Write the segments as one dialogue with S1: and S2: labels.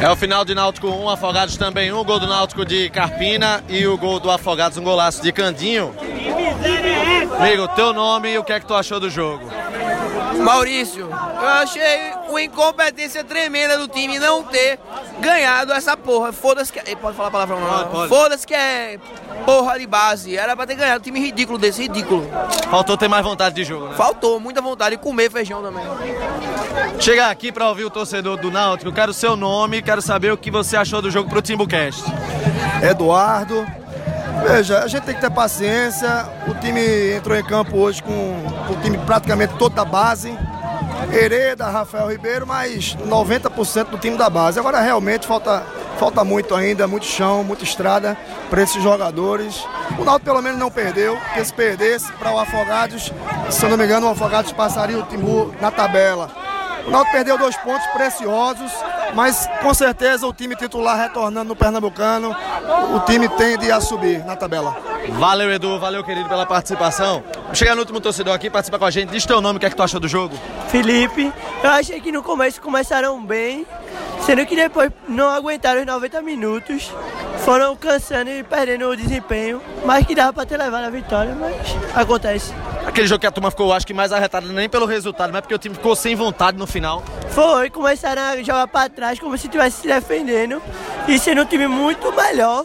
S1: É o final de Náutico 1, Afogados também 1, gol do Náutico de Carpina e o gol do Afogados, um golaço de Candinho. Amigo, teu nome e o que é que tu achou do jogo?
S2: Maurício, eu achei uma incompetência tremenda do time não ter ganhado essa porra. Foda-se que. Pode falar a palavra não? Foda-se que é porra de base. Era pra ter ganhado. Um time ridículo desse, ridículo.
S1: Faltou ter mais vontade de jogo, né?
S2: Faltou, muita vontade de comer feijão também.
S1: Chegar aqui pra ouvir o torcedor do Náutico, quero o seu nome, quero saber o que você achou do jogo pro Timbucast.
S3: Eduardo. Veja, a gente tem que ter paciência. O time entrou em campo hoje com o time praticamente todo da base. Hereda, Rafael Ribeiro, mas 90% do time da base. Agora realmente falta, falta muito ainda, muito chão, muita estrada para esses jogadores. O Náutico pelo menos não perdeu, porque se perdesse para o Afogados, se eu não me engano, o Afogados passaria o Timbu na tabela. O Náutico perdeu dois pontos preciosos, mas com certeza o time titular retornando no Pernambucano, o time tende a subir na tabela.
S1: Valeu, Edu, valeu, querido, pela participação. Chegar no último torcedor aqui, participa com a gente. Diz teu nome, o que é que tu achou do jogo?
S4: Felipe, eu achei que no começo começaram bem, sendo que depois não aguentaram os 90 minutos, foram cansando e perdendo o desempenho, mas que dava para ter levado a vitória, mas acontece.
S1: Aquele jogo que a turma ficou, acho que mais arretada, nem pelo resultado, mas porque o time ficou sem vontade no final.
S4: Foi, começaram a jogar para trás como se estivesse se defendendo e sendo um time muito melhor.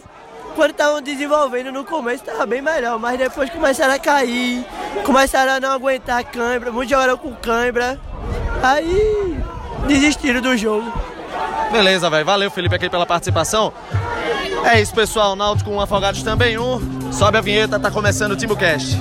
S4: Quando estavam desenvolvendo no começo estava bem melhor, mas depois começaram a cair, começaram a não aguentar a cãibra, muitos jogaram com cãibra, aí desistiram do jogo.
S1: Beleza, velho. Valeu, Felipe, aqui pela participação. É isso, pessoal. Náutico com um Afogados também um. Sobe a vinheta, tá começando o TimbuCast.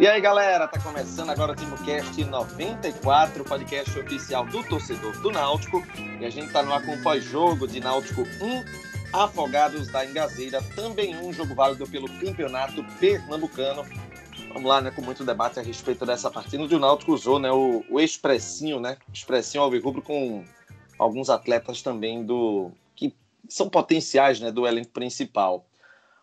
S1: E aí, galera, tá começando agora o TimbuCast 94, podcast oficial do torcedor do Náutico. E a gente tá no ar com o pós-jogo de Náutico 1, Afogados da Engazeira, também um jogo válido pelo Campeonato Pernambucano. Vamos lá, né, com muito debate a respeito dessa partida, o Náutico usou, né, o, o expressinho, né, expressinho alvirrubro com alguns atletas também do que são potenciais, né, do elenco principal.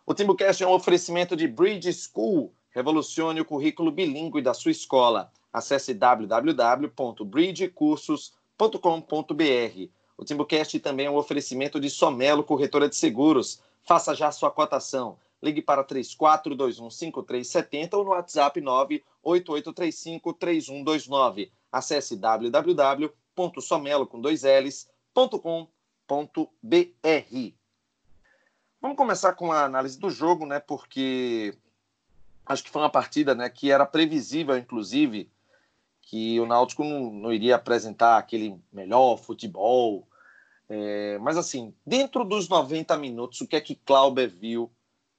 S1: O Timbucast é um oferecimento de Bridge School, Revolucione o currículo bilíngue da sua escola. Acesse www.bridgecursos.com.br. O Timbucast também é um oferecimento de Somelo Corretora de Seguros. Faça já sua cotação. Ligue para 34215370 ou no WhatsApp 988353129. Acesse www.somelo com dois Vamos começar com a análise do jogo, né? Porque acho que foi uma partida né, que era previsível, inclusive, que o Náutico não, não iria apresentar aquele melhor futebol. É, mas, assim, dentro dos 90 minutos, o que é que Clauber viu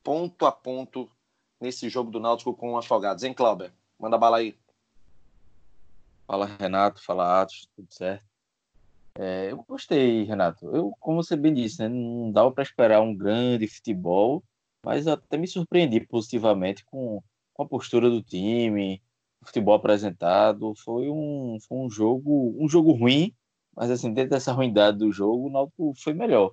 S1: ponto a ponto nesse jogo do Náutico com o Afogados? Hein, Clauber? Manda bala aí.
S5: Fala, Renato. Fala, Atos. Tudo certo? É, eu gostei, Renato. Eu, como você bem disse, né, não dava para esperar um grande futebol mas até me surpreendi positivamente com, com a postura do time, futebol apresentado. Foi um, foi um jogo um jogo ruim, mas assim, dentro dessa ruindade do jogo, o Náutico foi melhor.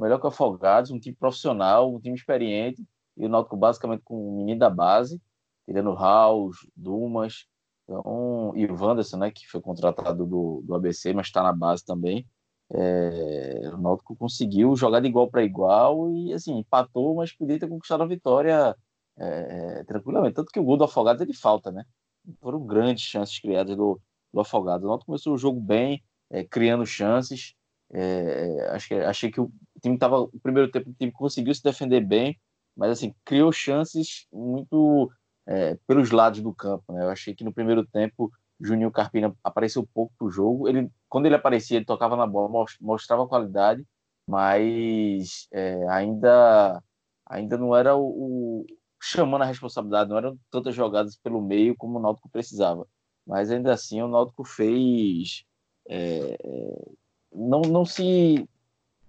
S5: Melhor que o Afogados, um time profissional, um time experiente, e o Náutico basicamente com um menino da base, tirando o Raul, Dumas, então, e o Wanderson, né, que foi contratado do, do ABC, mas está na base também. É, o Náutico conseguiu jogar de igual para igual e assim empatou, mas podia ter conquistado a vitória é, tranquilamente. Tanto que o gol do Afogados ele falta, né? Foram grandes chances criadas do, do Afogados. O Náutico começou o jogo bem, é, criando chances. É, acho que, achei que o time estava. O primeiro tempo o time conseguiu se defender bem, mas assim, criou chances muito é, pelos lados do campo. Né? Eu achei que no primeiro tempo Juninho Carpina apareceu pouco pro jogo. Ele, quando ele aparecia, ele tocava na bola, mostrava qualidade, mas é, ainda, ainda não era o, o, chamando a responsabilidade, não eram tantas jogadas pelo meio como o Náutico precisava. Mas ainda assim, o Náutico fez. É, não, não se.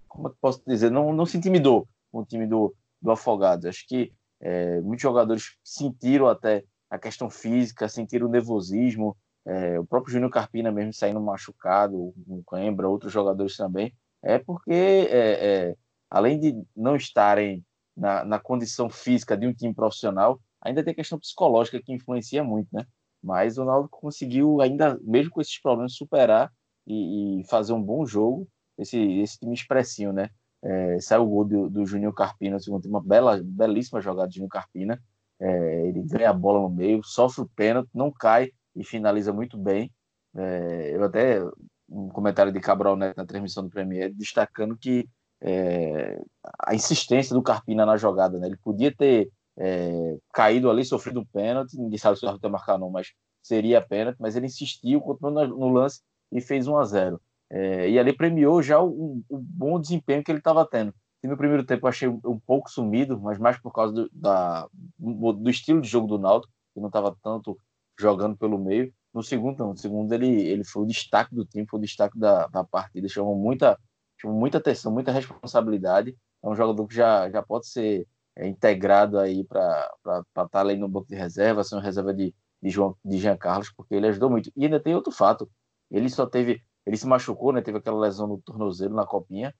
S5: Como é que posso dizer? Não, não se intimidou com o time do, do Afogados. Acho que é, muitos jogadores sentiram até a questão física, sentiram o nervosismo, é, o próprio Júnior Carpina mesmo saindo machucado, com cãibra, outros jogadores também, é porque, é, é, além de não estarem na, na, condição física de um time profissional, Ainda tem a questão psicológica que influencia muito, né? Mas o Náutico conseguiu, ainda mesmo com esses problemas, superar e, e fazer um bom jogo. Esse, esse time expressinho, né? É, saiu o gol do, do Juninho Carpina, segundo uma bela, belíssima jogada de Juninho Carpina. É, ele ganha a bola no meio, sofre o pênalti, não cai e finaliza muito bem. É, eu até um comentário de Cabral Neto na transmissão do Premier destacando que é, a insistência do Carpina na jogada, né? Ele podia ter é, caído ali, sofrido um pênalti, ninguém sabe se o árbitro marcar não, mas seria pênalti, mas ele insistiu, continuou no, lance e fez 1 a 0 é, E ali premiou já o, o bom desempenho que ele estava tendo. E no primeiro tempo eu achei um pouco sumido, mas mais por causa do, da, do estilo de jogo do Náutico, que não estava tanto jogando pelo meio. No segundo, não. No segundo, ele, ele foi o destaque do time, foi o destaque da, da partida. Chamou muita, chamou muita atenção, muita responsabilidade. É um jogador que já, já pode ser é, integrado aí para estar tá ali no banco de reserva, ser uma reserva de, de, João, de Jean Carlos, porque ele ajudou muito. E ainda tem outro fato. Ele só teve. Ele se machucou, né? Teve aquela lesão no tornozelo na copinha.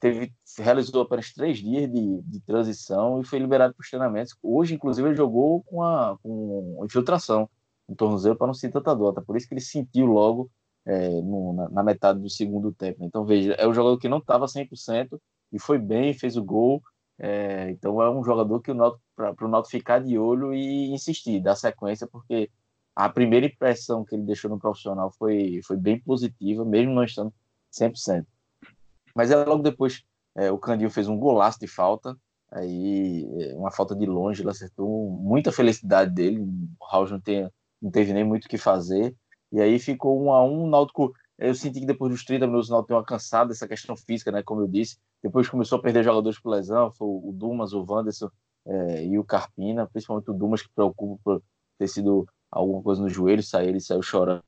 S5: Teve, realizou apenas três dias de, de transição e foi liberado para os treinamentos. Hoje, inclusive, ele jogou com, a, com infiltração no tornozelo para não sentir tanta dor. Tá? Por isso que ele sentiu logo é, no, na, na, metade do segundo tempo. Então, veja, é um jogador que não estava 100% e foi bem, fez o gol. É, então, é um jogador que para o Náutico ficar de olho e insistir, dar sequência, porque a primeira impressão que ele deixou no profissional foi, foi bem positiva, mesmo não estando 100%. Mas é logo depois, é, o Candinho fez um golaço de falta, aí é, uma falta de longe, ele acertou muita felicidade dele, o Raul não tem não teve nem muito o que fazer. E aí ficou um a um. O Náutico, eu senti que depois dos 30 minutos o Náutico deu uma cansada dessa questão física, né? Como eu disse. Depois começou a perder jogadores por lesão, foi o Dumas, o Wanderson é, e o Carpina, principalmente o Dumas, que preocupa por ter sido alguma coisa no joelho, saiu, ele saiu chorando.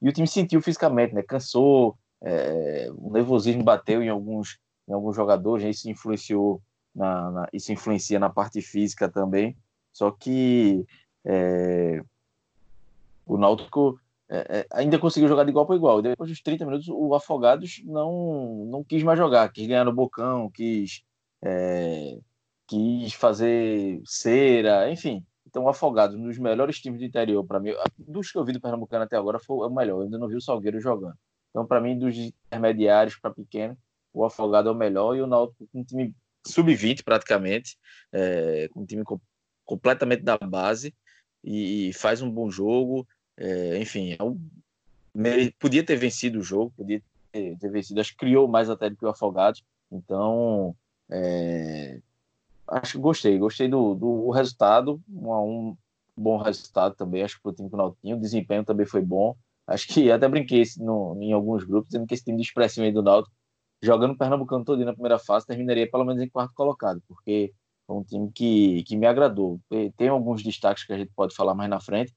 S5: E o time sentiu fisicamente, né? Cansou, é, o nervosismo bateu em alguns, em alguns jogadores, né? isso influenciou na, na, isso influencia na parte física também. Só que é, o Náutico é, é, ainda conseguiu jogar de igual para igual. Depois dos 30 minutos, o Afogados não, não quis mais jogar, quis ganhar no bocão, quis, é, quis fazer cera, enfim. Então, o Afogados, um dos melhores times do interior, para mim, dos que eu vi do Pernambucano até agora, foi o melhor. Eu ainda não vi o Salgueiro jogando. Então, para mim, dos intermediários para pequeno, o Afogado é o melhor e o Náutico com um time sub-20 praticamente, é, com um time completamente da base e, e faz um bom jogo. É, enfim, é podia ter vencido o jogo, podia ter, vencido, acho que criou mais até do que o Afogados. Então, é, acho que gostei, gostei do, do resultado, um, um bom resultado também, acho que o time do o desempenho também foi bom. Acho que até brinquei no, em alguns grupos, dizendo que esse time de expressão do Náutico, jogando o Pernambucano todo na primeira fase, terminaria pelo menos em quarto colocado, porque é um time que, que me agradou. Tem alguns destaques que a gente pode falar mais na frente,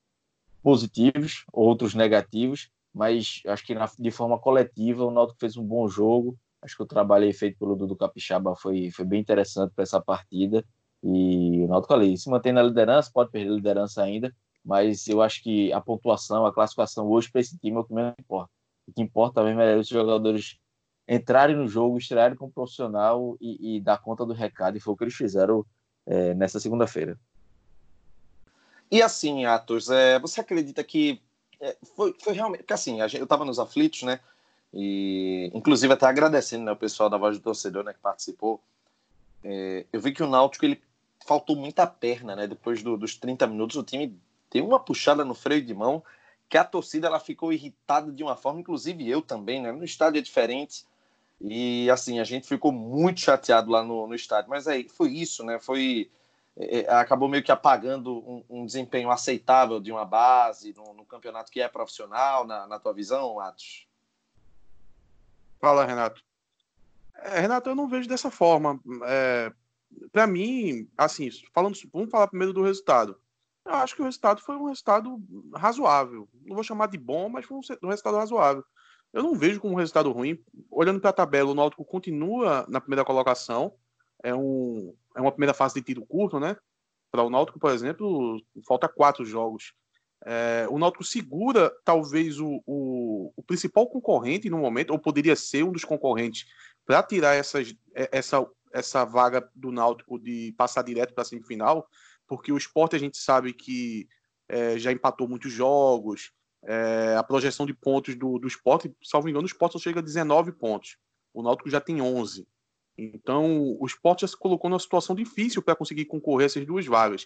S5: positivos, outros negativos, mas acho que na, de forma coletiva o Náutico fez um bom jogo. Acho que o trabalho feito pelo Dudu Capixaba foi, foi bem interessante para essa partida. E o Náutico ali se mantém na liderança, pode perder a liderança ainda, mas eu acho que a pontuação, a classificação hoje para esse time é o que menos importa. O que importa mesmo é os jogadores entrarem no jogo, estrearem como profissional e, e, dar conta do recado, e foi o que eles fizeram é, nessa segunda-feira.
S1: E assim, Atos, é, você acredita que é, foi, foi, realmente. Porque assim, gente, eu estava nos aflitos, né? E inclusive até agradecendo né, o pessoal da Voz do Torcedor né, que participou. É, eu vi que o Náutico ele faltou muita perna, né? Depois do, dos 30 minutos, o time deu uma puxada no freio de mão que a torcida ela ficou irritada de uma forma, inclusive eu também, né? No estádio é diferente. E assim, a gente ficou muito chateado lá no, no estádio. Mas aí foi isso, né? Foi acabou meio que apagando um, um, desempenho aceitável de uma base no, no campeonato que é profissional, na, na, tua visão, Atos?
S6: Fala, Renato. É, Renato, eu não vejo dessa forma. É, para mim, assim, falando, vamos falar primeiro do resultado. Eu acho que o resultado foi um resultado razoável. Não vou chamar de bom, mas foi um, um resultado razoável. Eu não vejo como um resultado ruim. Olhando para a tabela, o Náutico continua na primeira colocação. É um, é uma primeira fase de tiro curto, né? Para o Náutico, por exemplo, falta quatro jogos. É, o Náutico segura talvez o, o, o, principal concorrente no momento, ou poderia ser um dos concorrentes, para tirar essas, é, essa, essa vaga do Náutico de passar direto para a semifinal, porque o esporte a gente sabe que é, já empatou muitos jogos, é, a projeção de pontos do, do esporte, salvo engano, o esporte só chega a 19 pontos. O Náutico já tem 11. Então, o esporte já se colocou numa situação difícil para conseguir concorrer a essas duas vagas.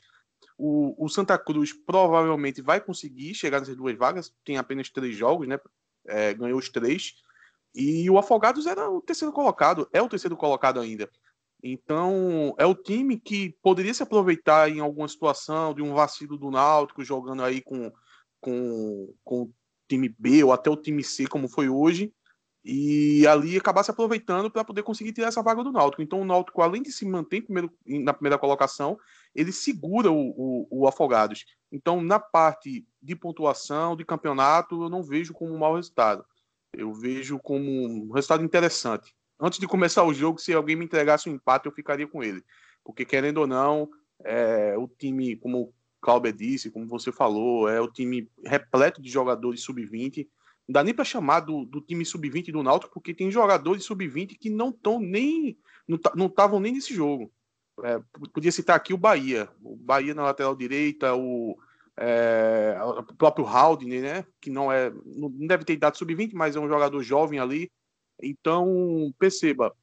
S6: O, o, Santa Cruz provavelmente vai conseguir chegar nessas duas vagas, tem apenas três jogos, né? É, ganhou os três. E o Afogados era o terceiro colocado, é o terceiro colocado ainda. Então, é o time que poderia se aproveitar em alguma situação de um vacilo do Náutico, jogando aí com, com, com o time B ou até o time C, como foi hoje, e ali acabar se aproveitando para poder conseguir tirar essa vaga do Náutico. Então, o Náutico, além de se manter primeiro, na primeira colocação, ele segura o, o, o, Afogados. Então, na parte de pontuação, de campeonato, eu não vejo como um mau resultado. Eu vejo como um resultado interessante antes de começar o jogo, se alguém me entregasse um empate, eu ficaria com ele. Porque, querendo ou não, é, o time, como o Cláudio disse, como você falou, é o time repleto de jogadores sub-20. Não dá nem para chamar do, do time sub-20 do Náutico, porque tem jogadores sub-20 que não estão nem. não estavam nem nesse jogo. É, podia citar aqui o Bahia. O Bahia na lateral direita, o, é, o próprio Haldner, né? Que não é. Não deve ter idade sub-20, mas é um jogador jovem ali. Então, perceba,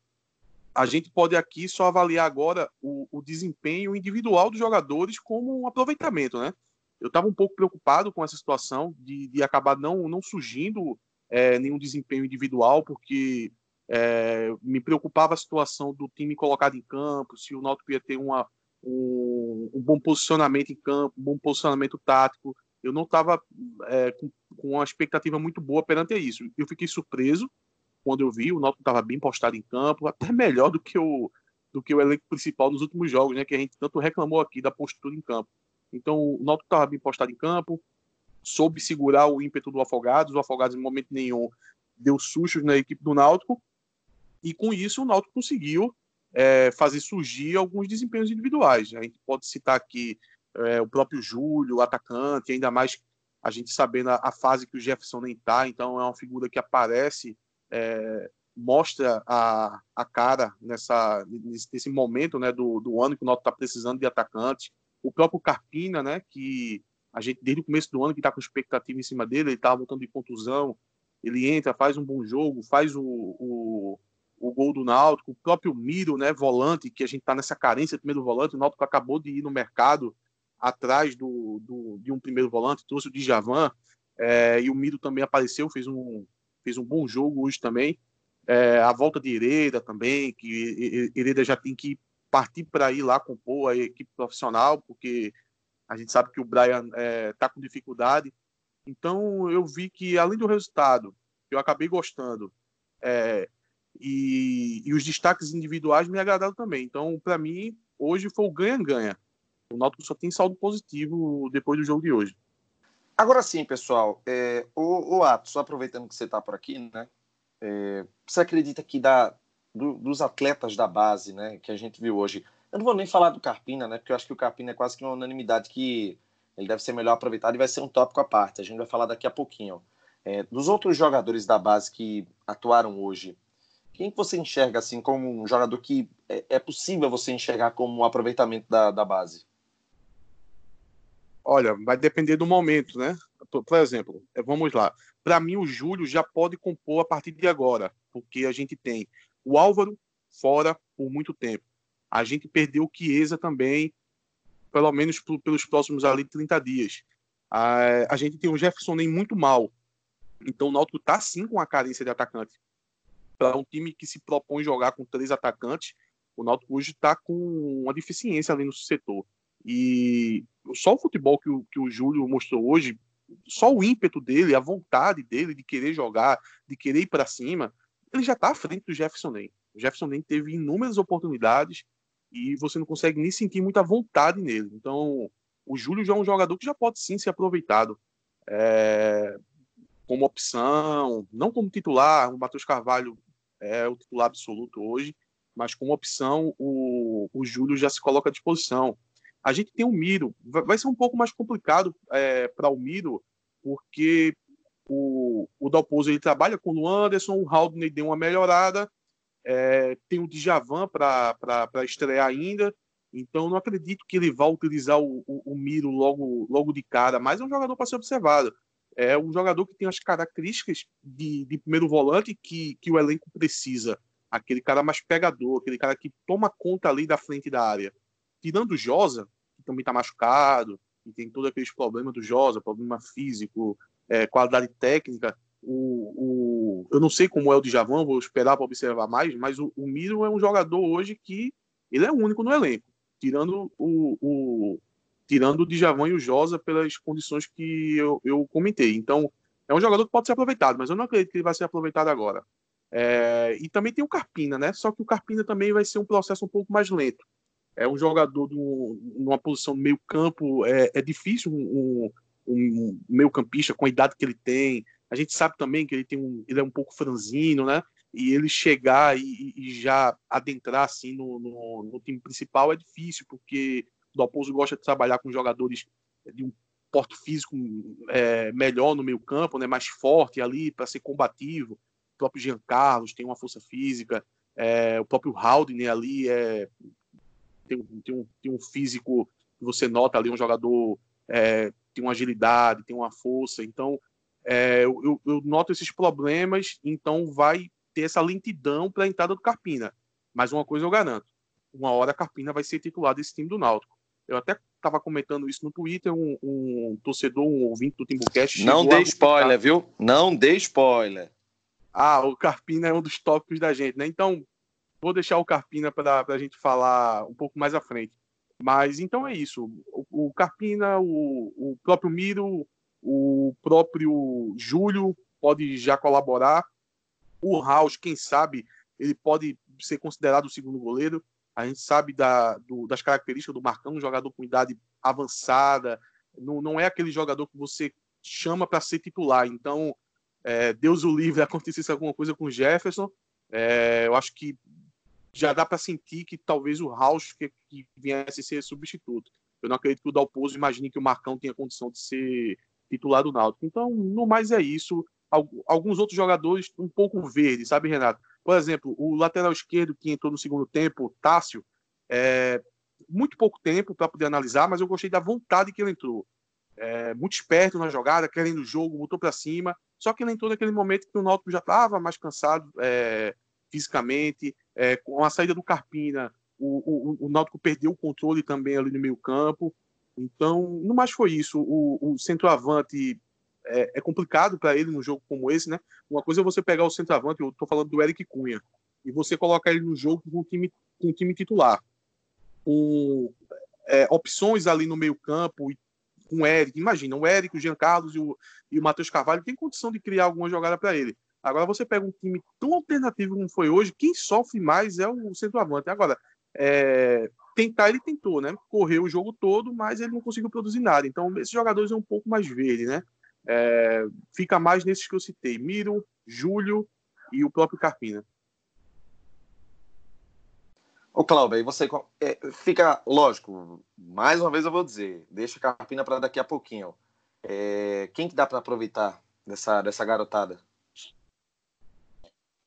S6: a gente pode aqui só avaliar agora o, o desempenho individual dos jogadores como um aproveitamento, né? Eu estava um pouco preocupado com essa situação de, de acabar não, não surgindo é, nenhum desempenho individual, porque é, me preocupava a situação do time colocado em campo, se o Náutico ia ter uma, um, um, bom posicionamento em campo, um bom posicionamento tático. Eu não estava é, com, com uma expectativa muito boa perante isso. Eu fiquei surpreso quando eu vi, o Náutico estava bem postado em campo, até melhor do que o do que o elenco principal nos últimos jogos, né, que a gente tanto reclamou aqui da postura em campo. Então, o Náutico estava bem postado em campo, soube segurar o ímpeto do Afogados, o Afogados em momento nenhum deu sustos na equipe do Náutico, e com isso o Náutico conseguiu é, fazer surgir alguns desempenhos individuais. A gente pode citar aqui é, o próprio Júlio, o atacante, ainda mais a gente sabendo a, a fase que o Jefferson nem está, então é uma figura que aparece é, mostra a, a cara nessa, nesse momento né, do, do ano que o Náutico está precisando de atacante. O próprio Carpina, né, que a gente, desde o começo do ano, que está com expectativa em cima dele, ele estava voltando de contusão, ele entra, faz um bom jogo, faz o, o, o gol do Náutico, o próprio Miro, né, volante, que a gente está nessa carência de primeiro volante, o Náutico acabou de ir no mercado atrás do, do de um primeiro volante, trouxe o Djavan, é, e o Miro também apareceu, fez um, fez um bom jogo hoje também. É, a volta de Hereda também, que Hereda já tem que partir para ir lá compor a equipe profissional, porque a gente sabe que o Brian está é, tá com dificuldade. Então eu vi que, além do resultado, eu acabei gostando, é, e, e, os destaques individuais me agradaram também. Então, para mim, hoje foi o ganha-ganha. O Náutico só tem saldo positivo depois do jogo de hoje.
S1: Agora sim, pessoal, é, o, o Atos, aproveitando que você está por aqui, né? É, você acredita que da, do, dos atletas da base, né, que a gente viu hoje, eu não vou nem falar do Carpina, né, porque eu acho que o Carpina é quase que uma unanimidade que ele deve ser melhor aproveitado e vai ser um tópico à parte. A gente vai falar daqui a pouquinho. É, dos outros jogadores da base que atuaram hoje, quem você enxerga assim como um jogador que é, é possível você enxergar como um aproveitamento da, da base?
S6: Olha, vai depender do momento, né? Por exemplo, é, vamos lá. Para mim, o Júlio já pode compor a partir de agora, porque a gente tem o Álvaro fora por muito tempo. A gente perdeu o Chiesa também, pelo menos pelos próximos ali 30 dias. A, a gente tem o Jefferson nem muito mal. Então o Náutico está sim com a carência de atacante. Para um time que se propõe jogar com três atacantes, o Náutico hoje está com uma deficiência ali no setor. E só o futebol que o, que o Júlio mostrou hoje, só o ímpeto dele, a vontade dele de querer jogar, de querer ir para cima, ele já está à frente do Jefferson Nem. O Jefferson Nem teve inúmeras oportunidades e você não consegue nem sentir muita vontade nele. Então, o Júlio já é um jogador que já pode sim ser aproveitado é, como opção, não como titular. O Matheus Carvalho é o titular absoluto hoje, mas como opção, o, o Júlio já se coloca à disposição. A gente tem o Miro. Vai ser um pouco mais complicado é, para o Miro, porque o, o Dalpozo ele trabalha com o Anderson, o Haldney deu uma melhorada, é, tem o Djavan para estrear ainda, Então, não acredito que ele vá utilizar o, o, o Miro logo, logo de cara, mas é um jogador para ser observado. É um jogador que tem as características de, de primeiro volante que, que o elenco precisa. Aquele cara mais pegador, aquele cara que toma conta ali da frente da área. Tirando o Josa, que também está machucado, e tem todos aqueles problemas do Josa, problema físico, é, qualidade técnica. O, o, eu não sei como é o Djavan, vou esperar para observar mais, mas o, o Miro é um jogador hoje que ele é único no elenco tirando o, o tirando o Djavan e o Josa pelas condições que eu, eu comentei. Então, é um jogador que pode ser aproveitado, mas eu não acredito que ele vai ser aproveitado agora. É, e também tem o Carpina, né? Só que o Carpina também vai ser um processo um pouco mais lento. É um jogador de numa posição meio campo, é, é difícil um, um, um meio campista com a idade que ele tem. A gente sabe também que ele tem um, ele é um pouco franzino, né? e ele chegar e, e já adentrar assim no, no, no, time principal é difícil, porque o Dalpozo gosta de trabalhar com jogadores de um porte físico é, melhor no meio campo, né, mais forte ali para ser combativo. O próprio Jean Carlos tem uma força física, é, o próprio Haldane ali é, tem, tem, um, tem um físico que você nota ali, um jogador é, tem uma agilidade, tem uma força. Então, é, eu, eu, noto esses problemas, então vai ter essa lentidão para a entrada do Carpina. Mas uma coisa eu garanto: uma hora a Carpina vai ser titular desse time do Náutico. Eu até estava comentando isso no Twitter, um, um, torcedor, um ouvinte do Timbucast.
S1: Não dê spoiler, viu? Não dê spoiler.
S6: Ah, o Carpina é um dos tópicos da gente, né? Então, vou deixar o Carpina para a gente falar um pouco mais à frente. Mas então é isso. O, o Carpina, o, o próprio Miro, o próprio Júlio pode já colaborar. O House, quem sabe, ele pode ser considerado o segundo goleiro. A gente sabe da, do, das características do Marcão, um jogador com idade avançada. Não, não é aquele jogador que você chama para ser titular. Então, é, Deus o livre acontecesse alguma coisa com o Jefferson. É, eu acho que já dá para sentir que talvez o House que, que viesse ser substituto. Eu não acredito que o Dalpozo imagine que o Marcão tenha condição de ser titular do Náutico. Então, no mais é isso alguns outros jogadores um pouco verdes, sabe, Renato? Por exemplo, o lateral esquerdo que entrou no segundo tempo, Tássio, é, muito pouco tempo para poder analisar, mas eu gostei da vontade que ele entrou. É, muito esperto na jogada, querendo o jogo, botou para cima. Só que ele entrou naquele momento que o Náutico já estava mais cansado é, fisicamente, é, com a saída do Carpina, o, o, o Náutico perdeu o controle também ali no meio campo. Então, não mais foi isso. O, o centroavante é, é complicado para ele num jogo como esse, né? Uma coisa é você pegar o centroavante, eu estou falando do Eric Cunha, e você colocar ele no jogo com o time, com o time titular. Com é, opções ali no meio campo, com o Eric, imagina, o Eric, o Jean Carlos e o, e o Matheus Carvalho tem condição de criar alguma jogada para ele. Agora você pega um time tão alternativo como foi hoje, quem sofre mais é o centroavante. Agora, é, tentar ele tentou, né? Correu o jogo todo, mas ele não conseguiu produzir nada. Então, esses jogadores é um pouco mais verde, né? É, fica mais nesses que eu citei: Miro, Júlio e o próprio Carpina.
S1: Ô, Cláudio, aí você é, fica, lógico, mais uma vez eu vou dizer, deixa a Carpina para daqui a pouquinho. É, quem que dá para aproveitar dessa, dessa garotada?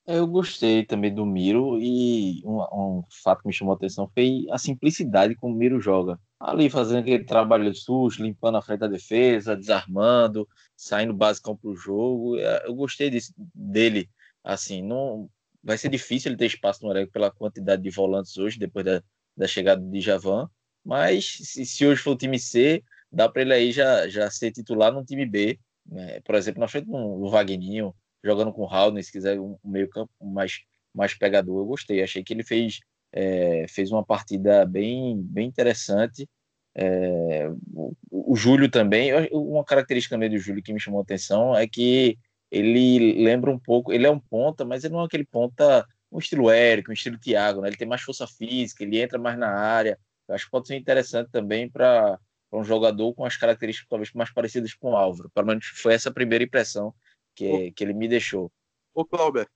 S5: Eu gostei também do Miro e um, um, fato que me chamou a atenção foi a simplicidade como o Miro joga. Ali fazendo aquele trabalho susto, limpando a frente da defesa, desarmando, saindo basicão para o jogo. É, eu gostei disso, dele. Assim, não vai ser difícil ele ter espaço no elenco pela quantidade de volantes hoje, depois da, da chegada de Javan. Mas se, se hoje for o time C, dá para ele aí já, já ser titular no time B. Né? Por exemplo, na frente do Wagninho, jogando com o Haldane, se quiser um meio campo mais, mais pegador, eu gostei. Achei que ele fez, é, fez uma partida bem, bem interessante. É, o, o, Júlio também, uma característica também do Júlio que me chamou a atenção é que ele lembra um pouco, ele é um ponta, mas ele não é aquele ponta, um estilo Érico, um estilo Thiago, né? ele tem mais força física, ele entra mais na área. Eu acho que pode ser interessante também para um jogador com as características talvez mais parecidas com o Álvaro. Pelo menos foi essa a primeira impressão que, que ele me deixou.
S6: Ô, Clauber.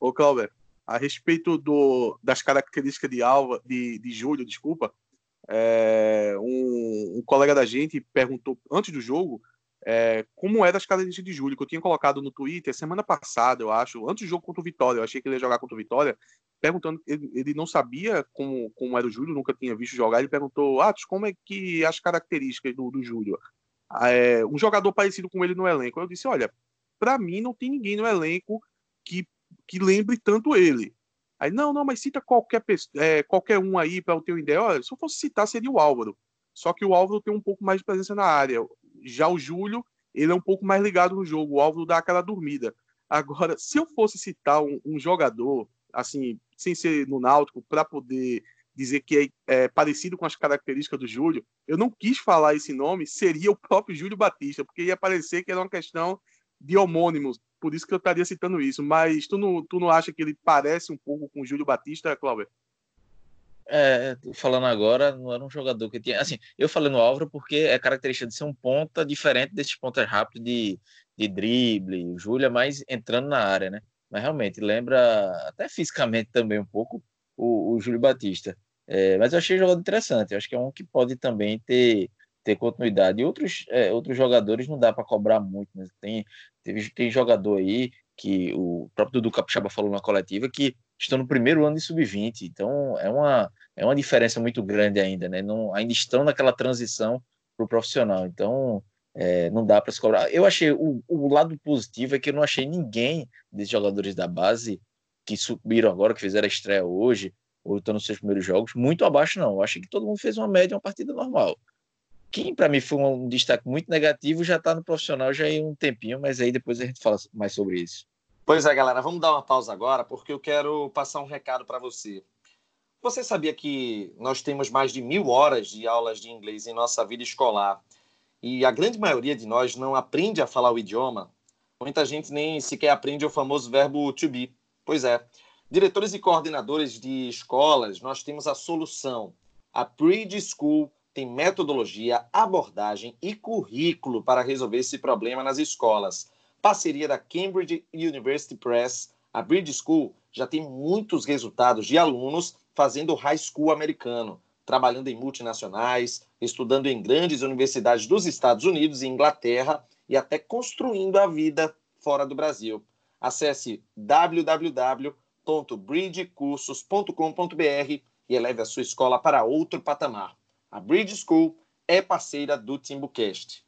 S6: Ô, Clauber, a respeito do, das características de Alva, de, de Júlio, desculpa, é, um, um, colega da gente perguntou antes do jogo é, como é das características de Júlio, que eu tinha colocado no Twitter semana passada, eu acho, antes do jogo contra o Vitória, eu achei que ele ia jogar contra o Vitória, perguntando, ele, ele não sabia como, como era o Júlio, nunca tinha visto jogar, ele perguntou, Atos, como é que as características do, do Júlio? É, um jogador parecido com ele no elenco. Eu disse, olha, para mim não tem ninguém no elenco que, que lembre tanto ele. Aí, não, não, mas cita qualquer, é, qualquer um aí para o teu ideia. Olha, se eu fosse citar, seria o Álvaro. Só que o Álvaro tem um pouco mais de presença na área. Já o Júlio, ele é um pouco mais ligado no jogo. O Álvaro dá aquela dormida. Agora, se eu fosse citar um, um jogador, assim, sem ser no Náutico, para poder dizer que é, é, parecido com as características do Júlio, eu não quis falar esse nome, seria o próprio Júlio Batista, porque ia parecer que era uma questão de homônimos, por isso que eu estaria citando isso. Mas tu não, tu não acha que ele parece um pouco com o Júlio Batista, Cláudio?
S5: É, falando agora, não era um jogador que tinha. Assim, eu falei no Álvaro porque é característica de ser um ponta diferente desses pontas rápidos de, de drible. O Júlio é mais entrando na área, né? Mas realmente lembra, até fisicamente também um pouco, o, o Júlio Batista. É, mas eu achei o jogador interessante. Eu acho que é um que pode também ter, ter continuidade. E outros, é, outros jogadores não dá para cobrar muito. Né? Tem, tem, tem jogador aí que o próprio Dudu Capixaba falou na coletiva que estão no primeiro ano de sub-20, então é uma, é uma diferença muito grande ainda, né? Não, ainda estão naquela transição para o profissional, então é, não dá para se cobrar. Eu achei o, o lado positivo é que eu não achei ninguém desses jogadores da base que subiram agora, que fizeram a estreia hoje, ou estão nos seus primeiros jogos, muito abaixo, não. Eu achei que todo mundo fez uma média, uma partida normal. Quem para mim foi um destaque muito negativo já está no profissional já há um tempinho, mas aí depois a gente fala mais sobre isso.
S1: Pois é, galera, vamos dar uma pausa agora porque eu quero passar um recado para você. Você sabia que nós temos mais de mil horas de aulas de inglês em nossa vida escolar e a grande maioria de nós não aprende a falar o idioma? Muita gente nem sequer aprende o famoso verbo to be. Pois é. Diretores e coordenadores de escolas, nós temos a solução. A Bridge School tem metodologia, abordagem e currículo para resolver esse problema nas escolas parceria da Cambridge University Press, a Bridge School já tem muitos resultados de alunos fazendo high school americano, trabalhando em multinacionais, estudando em grandes universidades dos Estados Unidos e Inglaterra e até construindo a vida fora do Brasil. Acesse www.bridgecursos.com.br e eleve a sua escola para outro patamar. A Bridge School é parceira do Timbucast.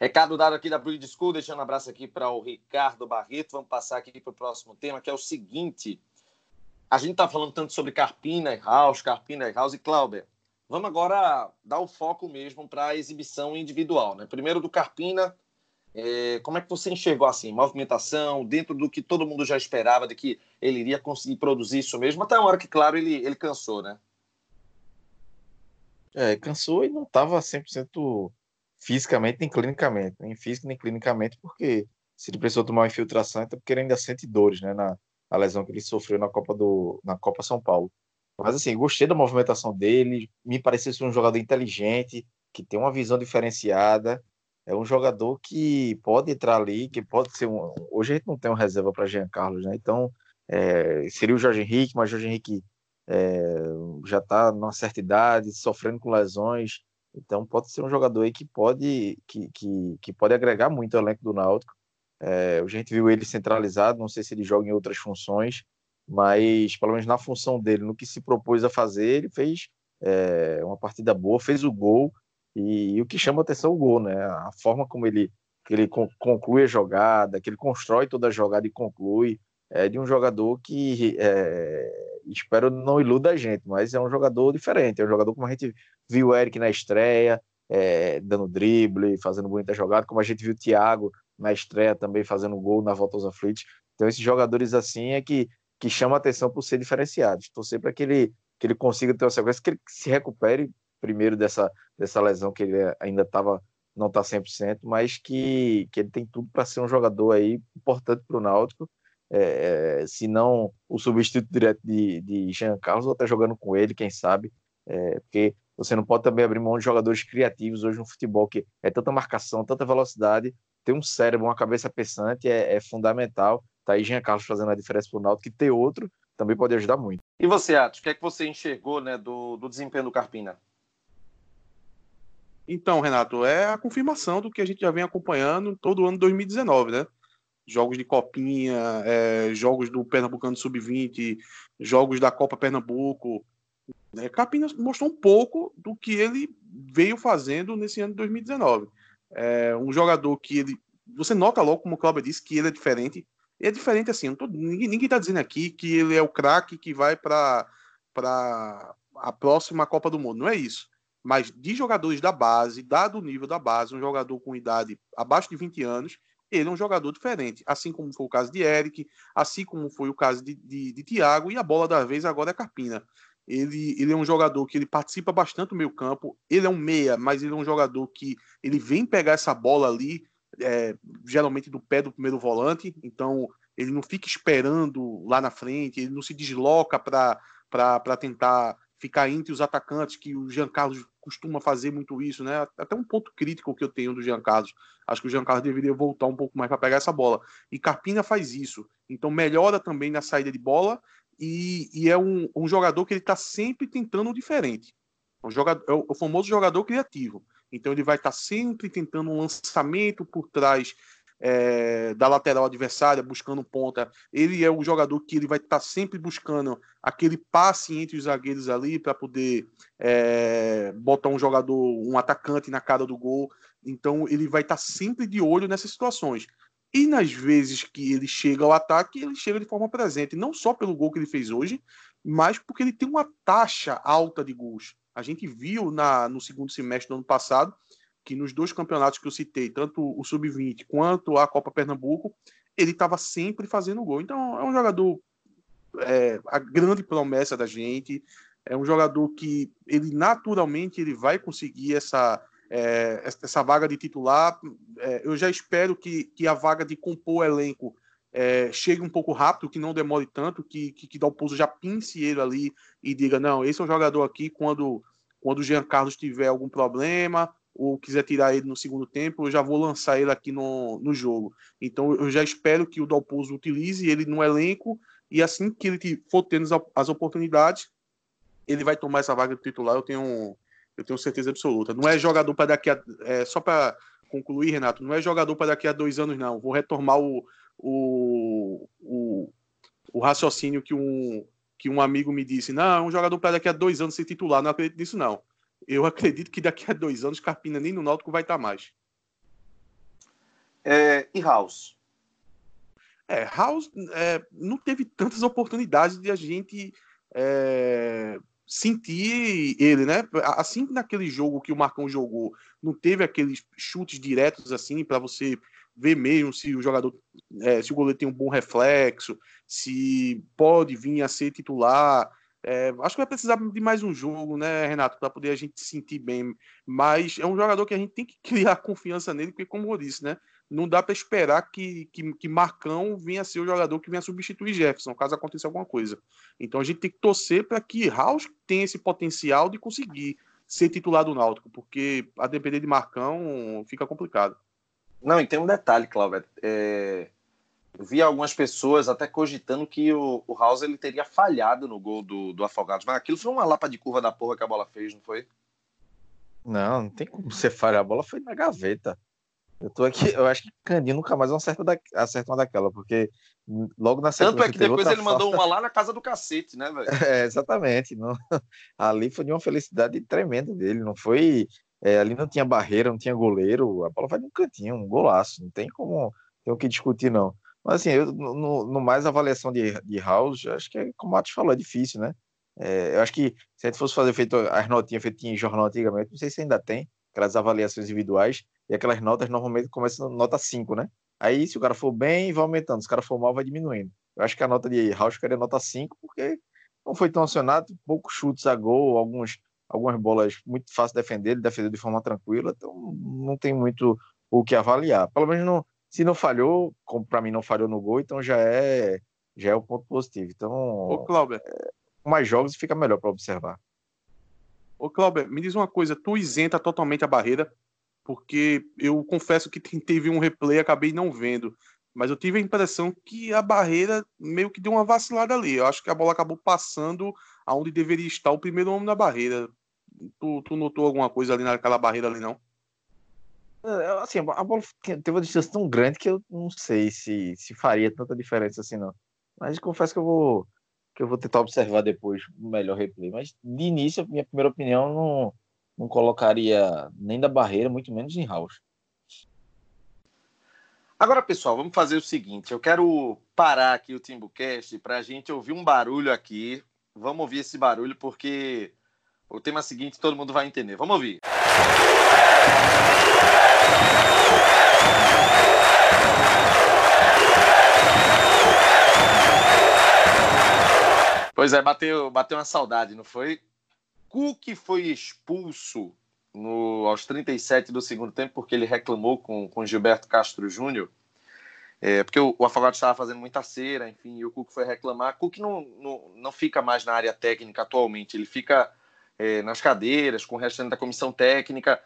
S1: Recado dado aqui da Breed School, deixando um abraço aqui para o Ricardo Barreto. Vamos passar aqui para o próximo tema, que é o seguinte. A gente está falando tanto sobre Carpina e House, Carpina e House e Clauber. Vamos agora dar o foco mesmo para a exibição individual. Né? Primeiro do Carpina, é, como é que você enxergou assim, movimentação, dentro do que todo mundo já esperava, de que ele iria conseguir produzir isso mesmo, até uma hora que, claro, ele, ele cansou, né?
S5: É, cansou e não estava 100% fisicamente nem clinicamente, nem físico nem clinicamente, porque se ele precisou tomar uma infiltração, é porque ele ainda sente dores, né, na, lesão que ele sofreu na Copa do na Copa São Paulo. Mas assim, gostei da movimentação dele, me pareceu ser um jogador inteligente, que tem uma visão diferenciada, é um jogador que pode entrar ali, que pode ser um. Hoje a gente não tem uma reserva para Jean Carlos, né? Então é, seria o Jorge Henrique, mas o Jorge Henrique é, já está numa certa idade, sofrendo com lesões. Então pode ser um jogador aí que pode, que, que, que pode agregar muito ao elenco do Náutico. É, a gente viu ele centralizado, não sei se ele joga em outras funções, mas pelo menos na função dele, no que se propôs a fazer, ele fez é, uma partida boa, fez o gol, e, e, o que chama atenção é o gol, né? A forma como ele, ele conclui a jogada, que ele constrói toda a jogada e conclui, é de um jogador que é, espero não iluda a gente, mas é um jogador diferente, é um jogador como a gente viu o Eric na estreia, é, dando drible, fazendo muita jogada, como a gente viu o Thiago na estreia também fazendo gol na volta aos aflitos. Então esses jogadores assim é que, que chamam a atenção por ser diferenciados. Torcer para que ele, que ele consiga ter uma sequência, que ele se recupere primeiro dessa, dessa lesão que ele ainda estava não está 100%, mas que, que ele tem tudo para ser um jogador aí importante para o Náutico é, é, se não o substituto direto de, de Jean Carlos, ou até jogando com ele, quem sabe, é, porque você não pode também abrir mão de jogadores criativos hoje no futebol, que é tanta marcação, tanta velocidade, ter um cérebro, uma cabeça pensante é, é fundamental. Tá aí Jean Carlos fazendo a diferença para o Náutico, que ter outro também pode ajudar muito.
S1: E você, Atos, o que é que você enxergou né, do, do desempenho do Carpina?
S6: Então, Renato, é a confirmação do que a gente já vem acompanhando todo o ano de 2019, né? Jogos de Copinha, é, jogos do Pernambucano Sub-20, jogos da Copa Pernambuco. É, Capina mostrou um pouco do que ele veio fazendo nesse ano de 2019. É um jogador que ele. Você nota logo, como o Cláudio disse, que ele é diferente. E é diferente assim, tô, ninguém está dizendo aqui que ele é o craque que vai para a próxima Copa do Mundo. Não é isso. Mas de jogadores da base, dado o nível da base, um jogador com idade abaixo de 20 anos, ele é um jogador diferente. Assim como foi o caso de Eric, assim como foi o caso de, de, de Thiago, e a bola da vez agora é Carpina. Ele, ele é um jogador que ele participa bastante do meio campo. Ele é um meia, mas ele é um jogador que ele vem pegar essa bola ali, é, geralmente do pé do primeiro volante. Então ele não fica esperando lá na frente, ele não se desloca para tentar ficar entre os atacantes, que o Jean Carlos costuma fazer muito isso, né? Até um ponto crítico que eu tenho do Jean Carlos. Acho que o Jean Carlos deveria voltar um pouco mais para pegar essa bola. E Carpina faz isso. Então melhora também na saída de bola e, e é um, um, jogador que ele está sempre tentando o diferente. Um jogador, é o, o famoso jogador criativo. Então ele vai estar tá sempre tentando um lançamento por trás é, da lateral adversária, buscando ponta. Ele é o jogador que ele vai estar tá sempre buscando aquele passe entre os zagueiros ali para poder é, botar um jogador, um atacante na cara do gol. Então ele vai estar tá sempre de olho nessas situações. E nas vezes que ele chega ao ataque, ele chega de forma presente, não só pelo gol que ele fez hoje, mas porque ele tem uma taxa alta de gols. A gente viu na, no segundo semestre do ano passado que nos dois campeonatos que eu citei, tanto o Sub-20 quanto a Copa Pernambuco, ele estava sempre fazendo gol. Então é um jogador, é, a grande promessa da gente, é um jogador que ele naturalmente ele vai conseguir essa, é, essa vaga de titular. É, eu já espero que, que a vaga de compor elenco é, chegue um pouco rápido, que não demore tanto, que, que, que Dalpozo já pince ele ali e diga, não, esse é um jogador aqui quando, quando o Jean Carlos tiver algum problema, ou quiser tirar ele no segundo tempo, eu já vou lançar ele aqui no, no jogo. Então eu já espero que o Dalpozo utilize ele no elenco e assim que ele for tendo as oportunidades, ele vai tomar essa vaga de titular, eu tenho, eu tenho certeza absoluta. Não é jogador para daqui a. É, só para concluir, Renato, não é jogador para daqui a dois anos, não. Vou retomar o, o, o, o raciocínio que um, que um amigo me disse. Não, é um jogador para daqui a dois anos ser titular. Não acredito nisso, não eu acredito que daqui a dois anos Carpina nem no Náutico vai estar mais.
S1: É, e House?
S6: É, House é, não teve tantas oportunidades de a gente é, sentir ele, né? Assim naquele jogo que o Marcão jogou, não teve aqueles chutes diretos assim para você ver mesmo se o jogador, é, se o goleiro tem um bom reflexo, se pode vir a ser titular. É, acho que vai precisar de mais um jogo, né, Renato, para poder a gente se sentir bem. Mas é um jogador que a gente tem que criar confiança nele, porque, como eu disse, né, não dá para esperar que, que, que, Marcão venha ser o jogador que venha substituir Jefferson, caso aconteça alguma coisa. Então a gente tem que torcer para que Raus tenha esse potencial de conseguir ser titular do Náutico, porque a depender de Marcão fica complicado.
S1: Não, e tem um detalhe, Cláudio. É, eu vi algumas pessoas até cogitando que o, o House ele teria falhado no gol do, do Afogados, mas aquilo foi uma lapa de curva da porra que a bola fez, não foi?
S5: Não, não tem como você falhar. A bola foi na gaveta. Eu tô aqui, eu acho que Candinho nunca mais acerta, da, acerta uma daquela, porque logo na
S1: sequência. Tanto é que depois ele falta... mandou uma lá na casa do cacete, né, velho?
S5: É, exatamente. Não... Ali foi de uma felicidade tremenda dele. Não foi. É, ali não tinha barreira, não tinha goleiro. A bola vai num cantinho, um golaço. Não tem como. Tem o que discutir, não. Mas assim, eu, no, no, mais avaliação de, de House, acho que, é, como o Matos falou, é difícil, né? É, eu acho que se a gente fosse fazer feito as notinhas feitas em jornal antigamente, não sei se ainda tem, aquelas avaliações individuais, e aquelas notas normalmente começam nota 5, né? Aí, se o cara for bem, vai aumentando, se o cara for mal, vai diminuindo. Eu acho que a nota de House ficaria nota 5, porque não foi tão acionado, poucos chutes a gol, alguns, algumas bolas muito fácil de defender, ele defendeu de forma tranquila, então não tem muito o que avaliar. Pelo menos não, se não falhou, como para mim não falhou no gol, então já é já é o um ponto positivo. Então,
S6: Ô, Cláudio,
S5: é, mais jogos fica melhor para observar.
S6: Ô, Cláudio, me diz uma coisa, tu isenta totalmente a barreira, porque eu confesso que ver um replay acabei não vendo, mas eu tive a impressão que a barreira meio que deu uma vacilada ali. Eu acho que a bola acabou passando aonde deveria estar o primeiro homem na barreira. Tu, tu notou alguma coisa ali naquela barreira ali, não?
S5: É, assim, a bola teve uma distância tão grande que eu não sei se, se faria tanta diferença assim, não. Mas confesso que eu vou que eu vou tentar observar depois o melhor replay. Mas de início, minha primeira opinião, não, não colocaria nem da barreira, muito menos em house.
S1: Agora, pessoal, vamos fazer o seguinte: eu quero parar aqui o Timbucast para a gente ouvir um barulho aqui. Vamos ouvir esse barulho porque o tema seguinte todo mundo vai entender. Vamos ouvir. Pois é, bateu, bateu uma saudade, não foi? Cook foi expulso no, aos 37 do segundo tempo porque ele reclamou com, com Gilberto Castro Júnior. É, porque o, o Afogado estava fazendo muita cera, enfim, e o Cook foi reclamar. Cook não, não, não fica mais na área técnica atualmente, ele fica é, nas cadeiras, com o restante da comissão técnica.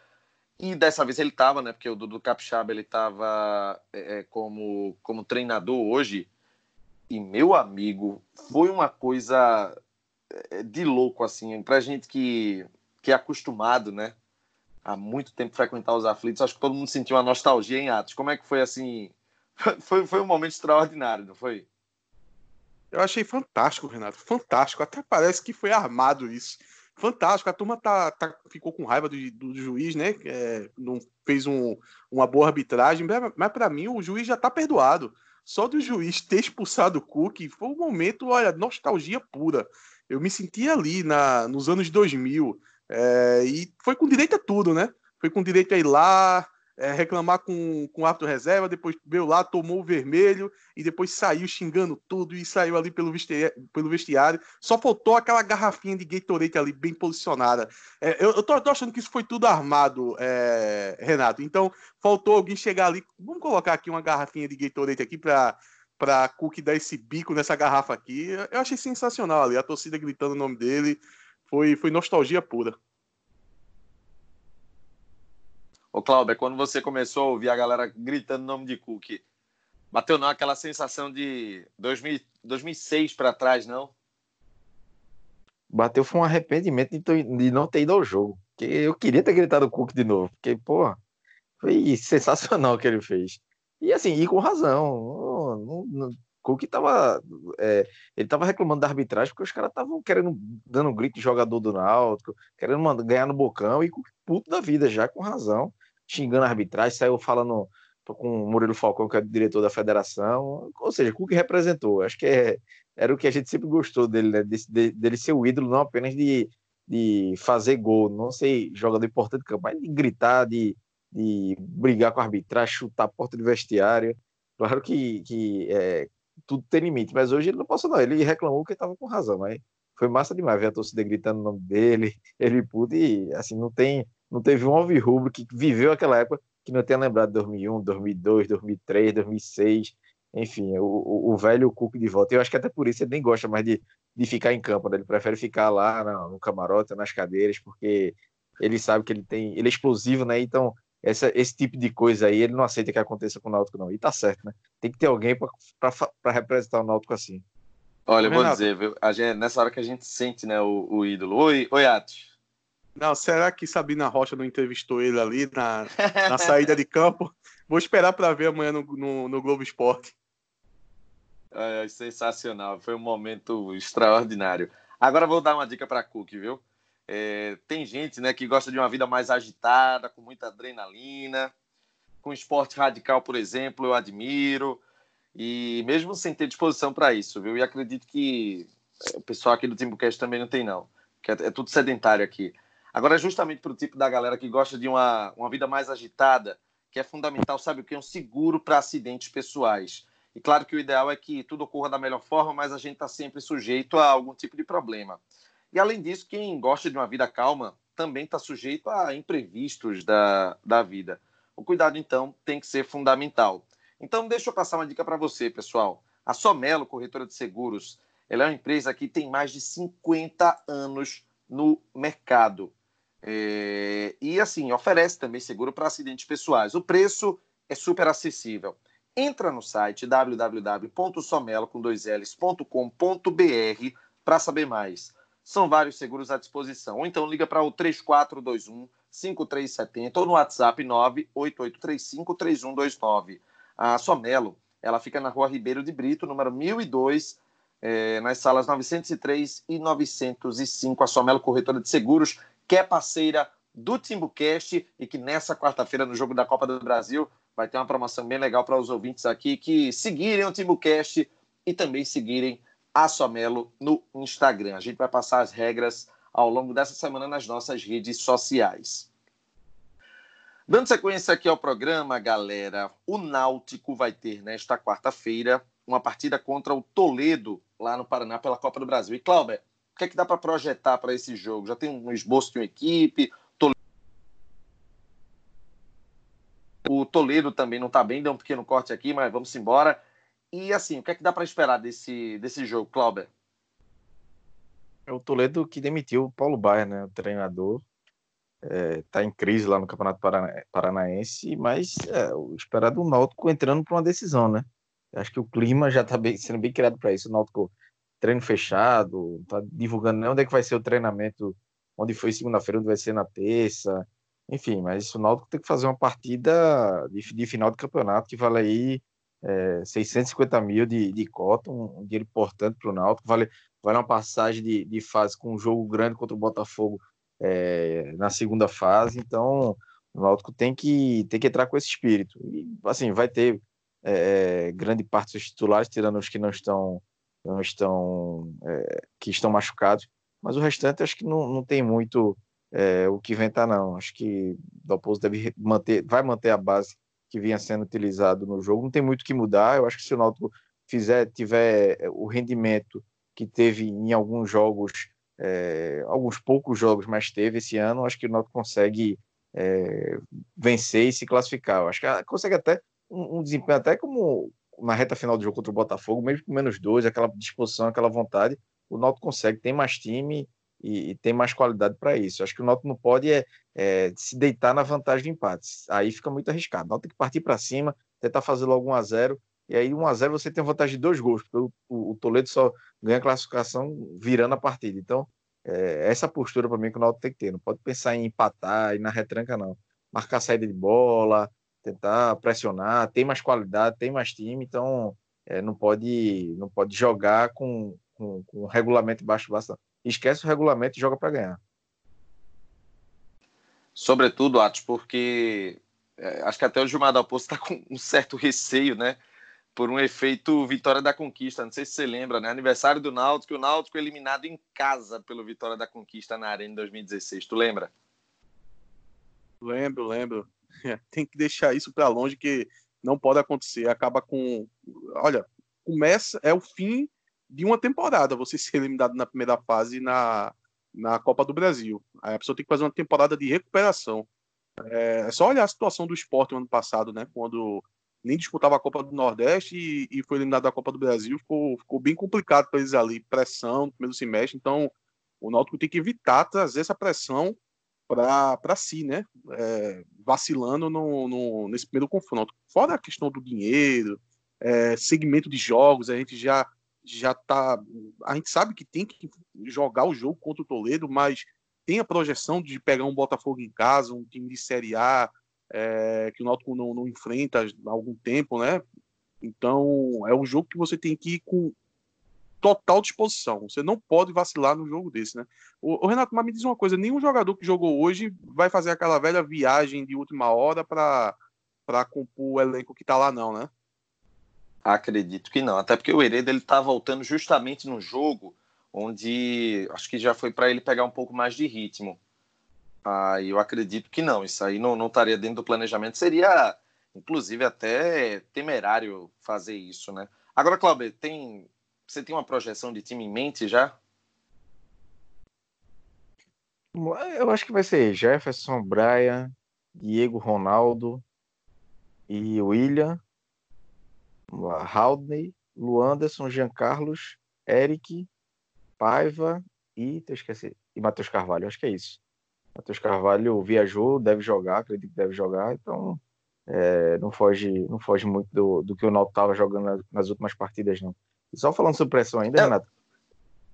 S1: E dessa vez ele estava, né? Porque o Dudu Capixaba ele estava é, é, como, como treinador hoje. E meu amigo, foi uma coisa é, de louco assim, pra gente que, que é acostumado, né? Há muito tempo frequentar os aflitos, acho que todo mundo sentiu uma nostalgia em Atos. Como é que foi assim? Foi, foi um momento extraordinário, não foi?
S6: Eu achei fantástico, Renato. Fantástico. Até parece que foi armado isso fantástico. A turma tá, tá ficou com raiva do, do, juiz, né? É, não fez um, uma boa arbitragem, mas para mim o juiz já tá perdoado. Só do juiz ter expulsado o Cook foi um momento, olha, nostalgia pura. Eu me senti ali na, nos anos 2000 é, e foi com direito a tudo, né? Foi com direito a ir lá, é, reclamar com, com o árbitro reserva, depois veio lá, tomou o vermelho e depois saiu xingando tudo e saiu ali pelo vestiário. Pelo vestiário. Só faltou aquela garrafinha de Gatorade ali bem posicionada. É, eu, eu tô, tô, achando que isso foi tudo armado, é, Renato. Então faltou alguém chegar ali. Vamos colocar aqui uma garrafinha de Gatorade aqui para para Cook dar esse bico nessa garrafa aqui. Eu achei sensacional ali, a torcida gritando o nome dele. Foi, foi nostalgia pura.
S1: Ô, Cláudio, quando você começou a ouvir a galera gritando o nome de Cook, bateu não aquela sensação de 2000, 2006 para trás, não?
S5: Bateu foi um arrependimento de, não ter ido ao jogo. Que eu queria ter gritado o Cook de novo, porque, pô, foi sensacional o que ele fez. E assim, e com razão. Não, Cook tava. É, ele tava reclamando da arbitragem porque os caras estavam querendo, dando um grito de jogador do Náutico, querendo ganhar no bocão e puto da vida, já com razão xingando a arbitragem, saiu falando com o Murilo Falcão, que é o diretor da federação. Ou seja, Cook representou. Acho que é, era o que a gente sempre gostou dele, né? De, de, dele ser o ídolo, não apenas de, de fazer gol, não ser jogador importante de campo, mas de gritar, de, de brigar com a arbitragem, chutar a porta de vestiário. Claro que, que é, tudo tem limite, mas hoje ele não passou, não. Ele reclamou que estava com razão, mas foi massa demais ver a torcida gritando o nome dele, ele pude, assim, não tem não teve um alvirrubro que viveu aquela época que não tenha lembrado de 2001, 2002, 2003, 2006, enfim, o, o, o velho Cook de volta. Eu acho que até por isso ele nem gosta mais de, de ficar em campo, né? ele prefere ficar lá no, no camarote, nas cadeiras, porque ele sabe que ele tem, ele é explosivo, né? Então, essa, esse tipo de coisa aí, ele não aceita que aconteça com o Náutico, não. E tá certo, né? Tem que ter alguém para representar o Náutico assim.
S1: Olha, eu vou dizer, viu? Gente, nessa hora que a gente sente, né, o, o ídolo. Oi, oi, Atos.
S6: Não, será que Sabina Rocha não entrevistou ele ali na, na saída de campo? Vou esperar para ver amanhã no, no, no Globo Esporte.
S1: É, sensacional, foi um momento extraordinário. Agora vou dar uma dica para Cook, viu? É, tem gente né, que gosta de uma vida mais agitada, com muita adrenalina, com esporte radical, por exemplo, eu admiro, e mesmo sem ter disposição para isso, viu? E acredito que é, o pessoal aqui do Timbucast também não tem, não, que é, é tudo sedentário aqui. Agora, justamente para o tipo da galera que gosta de uma, uma vida mais agitada, que é fundamental, sabe o que? Um seguro para acidentes pessoais. E claro que o ideal é que tudo ocorra da melhor forma, mas a gente está sempre sujeito a algum tipo de problema. E além disso, quem gosta de uma vida calma também está sujeito a imprevistos da, da vida. O cuidado, então, tem que ser fundamental. Então, deixa eu passar uma dica para você, pessoal. A Somelo, corretora de seguros, ela é uma empresa que tem mais de 50 anos no mercado. É, e assim, oferece também seguro para acidentes pessoais. O preço é super acessível. Entra no site www.somelo.com.br para saber mais. são vários seguros à disposição. Ou então liga para o 3421 5370 ou no WhatsApp 98835 3129. A Somelo, ela fica na rua Ribeiro de Brito, número 1002, é, nas salas 903 e 905. A Somelo Corretora de Seguros, que é parceira do Timbucast e que nessa quarta-feira, no jogo da Copa do Brasil, vai ter uma promoção bem legal para os ouvintes aqui que seguirem o Timbucast e também seguirem a Somelo no Instagram. A gente vai passar as regras ao longo dessa semana nas nossas redes sociais. Dando sequência aqui ao programa, galera, o Náutico vai ter nesta quarta-feira uma partida contra o Toledo, lá no Paraná, pela Copa do Brasil. E, Cláudio, que é que dá para projetar para esse jogo? Já tem um esboço de uma equipe? O Toledo também não está bem, deu um pequeno corte aqui, mas vamos embora. E assim, o que é que dá para esperar desse, desse jogo, Cláudio?
S5: É o Toledo que demitiu o Paulo Baier, né, o treinador. Está é, em crise lá no Campeonato Parana Paranaense, mas é, o esperado o Náutico entrando para uma decisão, né? Acho que o clima já está sendo bem criado para isso. O Náutico treino fechado, está divulgando nem onde é que vai ser o treinamento, onde foi segunda-feira, onde vai ser na terça, enfim, mas o Náutico tem que fazer uma partida de, de final de campeonato que vale aí é, 650 mil de, de cota, um, um dinheiro importante para o Náutico, vale, vale uma passagem de, de fase com um jogo grande contra o Botafogo é, na segunda fase, então o Náutico tem que, tem que entrar com esse espírito. E, assim, vai ter é, grande parte dos titulares, tirando os que não estão, não estão é, que estão machucados, mas o restante acho que não, não tem muito é, o que inventar, não. Acho que o Dalpozo deve manter, vai manter a base que vinha sendo utilizado no jogo. Não tem muito que mudar. Eu acho que se o Náutico fizer, tiver é, o rendimento que teve em alguns jogos, é, alguns poucos jogos, mas teve esse ano, acho que o Náutico consegue é, vencer e se classificar. Eu acho que consegue até um, um, desempenho até como na reta final do jogo contra o Botafogo, mesmo com menos dois, aquela disposição, aquela vontade, o Náutico consegue, tem mais time e, e tem mais qualidade para isso. Acho que o Náutico não pode é, é, se deitar na vantagem de empates. Aí fica muito arriscado. O Náutico tem que partir para cima, tentar fazer logo 1 a 0 e aí 1 a 0 você tem vantagem de dois gols, porque o, o, o Toledo só ganha classificação virando a partida. Então, é, essa postura para mim que o Náutico tem que ter. Não pode pensar em empatar e na retranca, não. Marcar saída de bola, tentar pressionar, tem mais qualidade, tem mais time, então é, não pode não pode jogar com, com, com regulamento baixo bastante esquece o regulamento e joga para ganhar.
S1: Sobretudo, Atos, porque é, acho que até o Gilmar da está com um certo receio, né? Por um efeito Vitória da Conquista. Não sei se você lembra, né? Aniversário do Náutico, o Náutico eliminado em casa pelo Vitória da Conquista na Arena em 2016. Tu lembra?
S6: Lembro, lembro. Tem que deixar isso para longe que não pode acontecer. Acaba com. Olha, começa. É o fim de uma temporada você ser eliminado na primeira fase na, na Copa do Brasil. Aí a pessoa tem que fazer uma temporada de recuperação. É, é só olhar a situação do esporte no ano passado, né? Quando nem disputava a Copa do Nordeste e, e foi eliminado da Copa do Brasil, ficou, ficou bem complicado para eles ali, pressão no primeiro semestre. Então, o Náutico tem que evitar trazer essa pressão para si, né? É, vacilando no, no, nesse primeiro confronto. Fora a questão do dinheiro, é, segmento de jogos, a gente já já tá. A gente sabe que tem que jogar o jogo contra o Toledo, mas tem a projeção de pegar um Botafogo em casa, um time de Série A, é, que o Náutico não, não enfrenta há algum tempo, né? Então, é um jogo que você tem que ir com total disposição. Você não pode vacilar no jogo desse, né? O, o Renato, mas me diz uma coisa: nenhum jogador que jogou hoje vai fazer aquela velha viagem de última hora para compor o elenco que tá lá, não, né?
S1: Acredito que não, até porque o Hereda ele está voltando justamente no jogo onde acho que já foi para ele pegar um pouco mais de ritmo. Ah, eu acredito que não, isso aí não, não estaria dentro do planejamento, seria inclusive até temerário fazer isso, né? Agora, Cláudio, tem você tem uma projeção de time em mente já?
S5: Eu acho que vai ser Jefferson, Brian, Diego Ronaldo e William Haldney, Luanderson, Jean Carlos, Eric, Paiva e, esqueci, e Matheus Carvalho. Acho que é isso. Matheus Carvalho viajou, deve jogar, acredito que deve jogar, então é, não, foge, não foge muito do, do que o Náutico estava jogando nas, últimas partidas, não. E só falando sobre pressão ainda, é, Renato.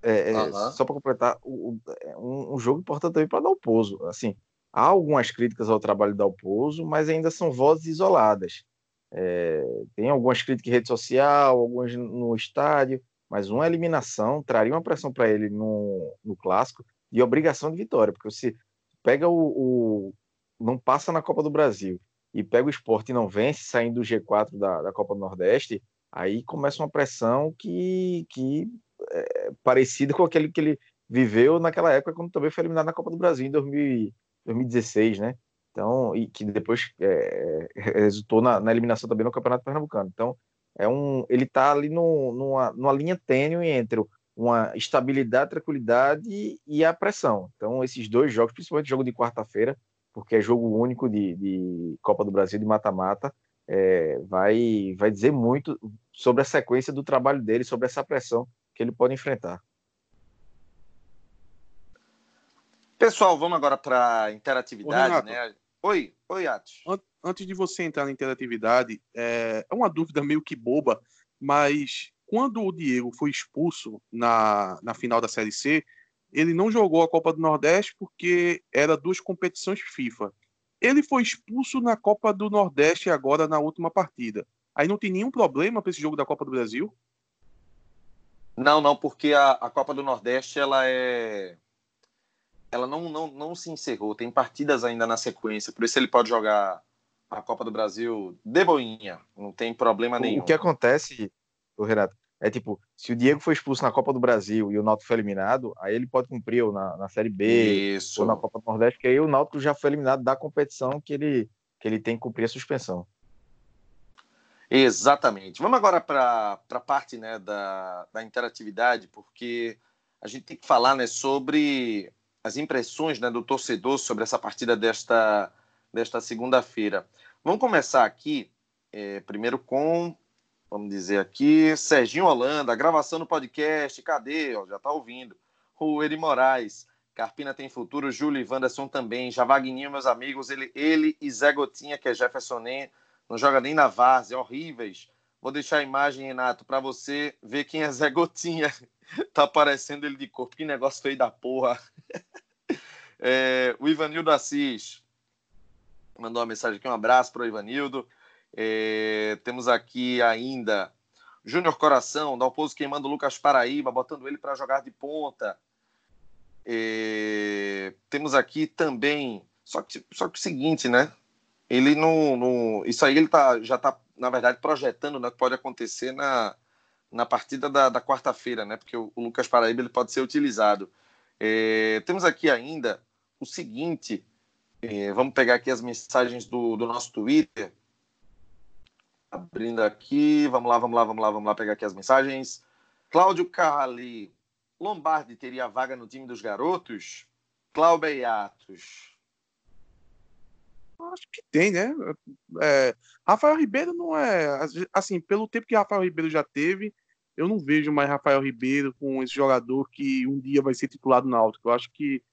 S5: é, é, só para completar, o, é um, um, jogo importante também para Dalpozo. Assim, há algumas críticas ao trabalho da Dalpozo, mas ainda são vozes isoladas. É, tem algumas críticas em rede social, algumas no estádio, mas uma eliminação traria uma pressão para ele no, no clássico de obrigação de vitória, porque se pega o, o, não passa na Copa do Brasil e pega o esporte e não vence, saindo do G4 da, da Copa do Nordeste, aí começa uma pressão que, que é parecida com aquele que ele viveu naquela época, quando também foi eliminado na Copa do Brasil em 2000, 2016, né? Então, e que depois é, resultou na, na, eliminação também no Campeonato Pernambucano. Então, é um, ele está ali no, numa, numa linha tênue entre uma estabilidade, tranquilidade e a pressão. Então, esses dois jogos, principalmente o jogo de quarta-feira, porque é jogo único de, de Copa do Brasil de mata-mata, é, vai, vai dizer muito sobre a sequência do trabalho dele, sobre essa pressão que ele pode enfrentar.
S1: Pessoal, vamos agora para interatividade, né? Oi, oi, Atos.
S6: Antes de você entrar na interatividade, é, é uma dúvida meio que boba, mas quando o Diego foi expulso na, na final da Série C, ele não jogou a Copa do Nordeste porque era duas competições FIFA. Ele foi expulso na Copa do Nordeste agora na última partida. Aí não tem nenhum problema para esse jogo da Copa do Brasil?
S1: Não, não, porque a, a Copa do Nordeste ela é ela não, não, não se encerrou, tem partidas ainda na sequência, por isso ele pode jogar a Copa do Brasil de boinha, não tem problema nenhum.
S5: O que acontece, o Renato, é tipo, se o Diego foi expulso na Copa do Brasil e o Náutico foi eliminado, aí ele pode cumprir ou na, na Série B Isso. ou na Copa do Nordeste, porque aí o Náutico já foi eliminado da competição que ele, que ele tem que cumprir a suspensão.
S1: Exatamente. Vamos agora para a parte né, da, da interatividade, porque a gente tem que falar né, sobre as impressões né, do torcedor sobre essa partida desta, desta segunda-feira. Vamos começar aqui, é, primeiro com, vamos dizer aqui, Serginho Holanda, gravação no podcast, cadê? Ó, já está ouvindo. O Eri Moraes, Carpina tem futuro, Júlio e Wanderson também, Javagninho, meus amigos, ele, ele e Zé Gotinha, que é Jefferson Nem, não joga nem na várzea, horríveis. Vou deixar a imagem, Renato, para você ver quem é Zé Gotinha. tá aparecendo ele de corpo. Que negócio feio da porra. é, o Ivanildo Assis mandou uma mensagem aqui. Um abraço para o Ivanildo. É, temos aqui ainda Júnior Coração, da Oposo queimando o Lucas Paraíba, botando ele para jogar de ponta. É, temos aqui também, só que, só que o seguinte, né? Ele não, não isso aí ele tá, já está na verdade projetando né, o que pode acontecer na, na partida da, da quarta-feira, né? Porque o, o, Lucas Paraíba ele pode ser utilizado. É, temos aqui ainda o seguinte: é, vamos pegar aqui as mensagens do, do nosso Twitter. Abrindo aqui, vamos lá, vamos lá, vamos lá, vamos lá pegar aqui as mensagens. Cláudio Carli, Lombardi teria vaga no time dos garotos? Cláudio Atos.
S6: Acho que tem, né? É, Rafael Ribeiro não é. Assim, pelo tempo que Rafael Ribeiro já teve, eu não vejo mais Rafael Ribeiro com esse jogador que um dia vai ser titulado na Náutico. Eu acho que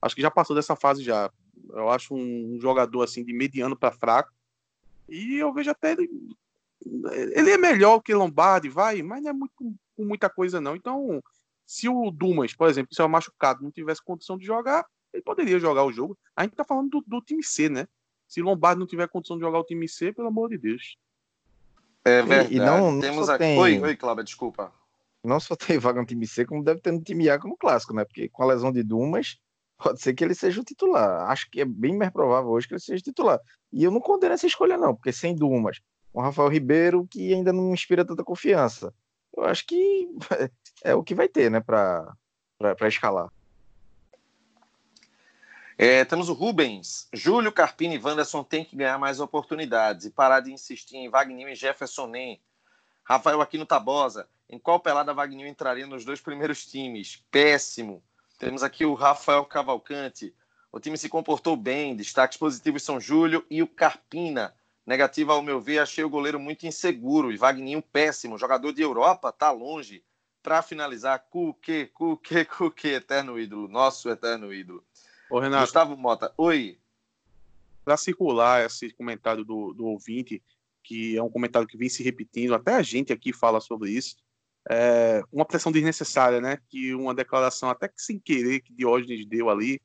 S6: acho que já passou dessa fase já. Eu acho um, jogador assim de mediano para fraco. E eu vejo até ele ele é melhor que Lombardi, vai, mas não é muito com muita coisa não. Então, se o Dumas, por exemplo, se é machucado, não tivesse condição de jogar, ele poderia jogar o jogo. A gente tá falando do, do time C, né? Se Lombardi não tiver condição de jogar o time C, pelo amor de Deus.
S1: É verdade. E, não, não Temos aqui. Tem... Oi, oi, Cláudia, desculpa.
S5: Não só tem vaga no time C, como deve ter no time A como clássico, né? Porque com a lesão de Dumas, pode ser que ele seja o titular. Acho que é bem mais provável hoje que ele seja titular. E eu não condeno essa escolha, não, porque sem Dumas, o Rafael Ribeiro, que ainda não inspira tanta confiança. Eu acho que é o que vai ter, né, para escalar.
S1: É, temos o Rubens. Júlio, Carpini e Wanderson têm que ganhar mais oportunidades e parar de insistir em Wagner e Jefferson Nem. Rafael Aquino Tabosa. Em qual pelada Wagner entraria nos dois primeiros times? Péssimo. Temos aqui o Rafael Cavalcante. O time se comportou bem. Destaques positivos são Júlio e o Carpina. Negativa, ao meu ver, achei o goleiro muito inseguro. E Wagner péssimo. Jogador de Europa, tá longe. Para finalizar, Cuque, Cuque, Cuque, eterno ídolo. Nosso eterno ídolo.
S6: Ô, Renato,
S1: Gustavo Mota, oi.
S6: Para circular esse comentário do, do ouvinte, que é um comentário que vem se repetindo, até a gente aqui fala sobre isso. é, uma pressão desnecessária, né? Que uma declaração, até que sem querer, que Diógenes deu ali,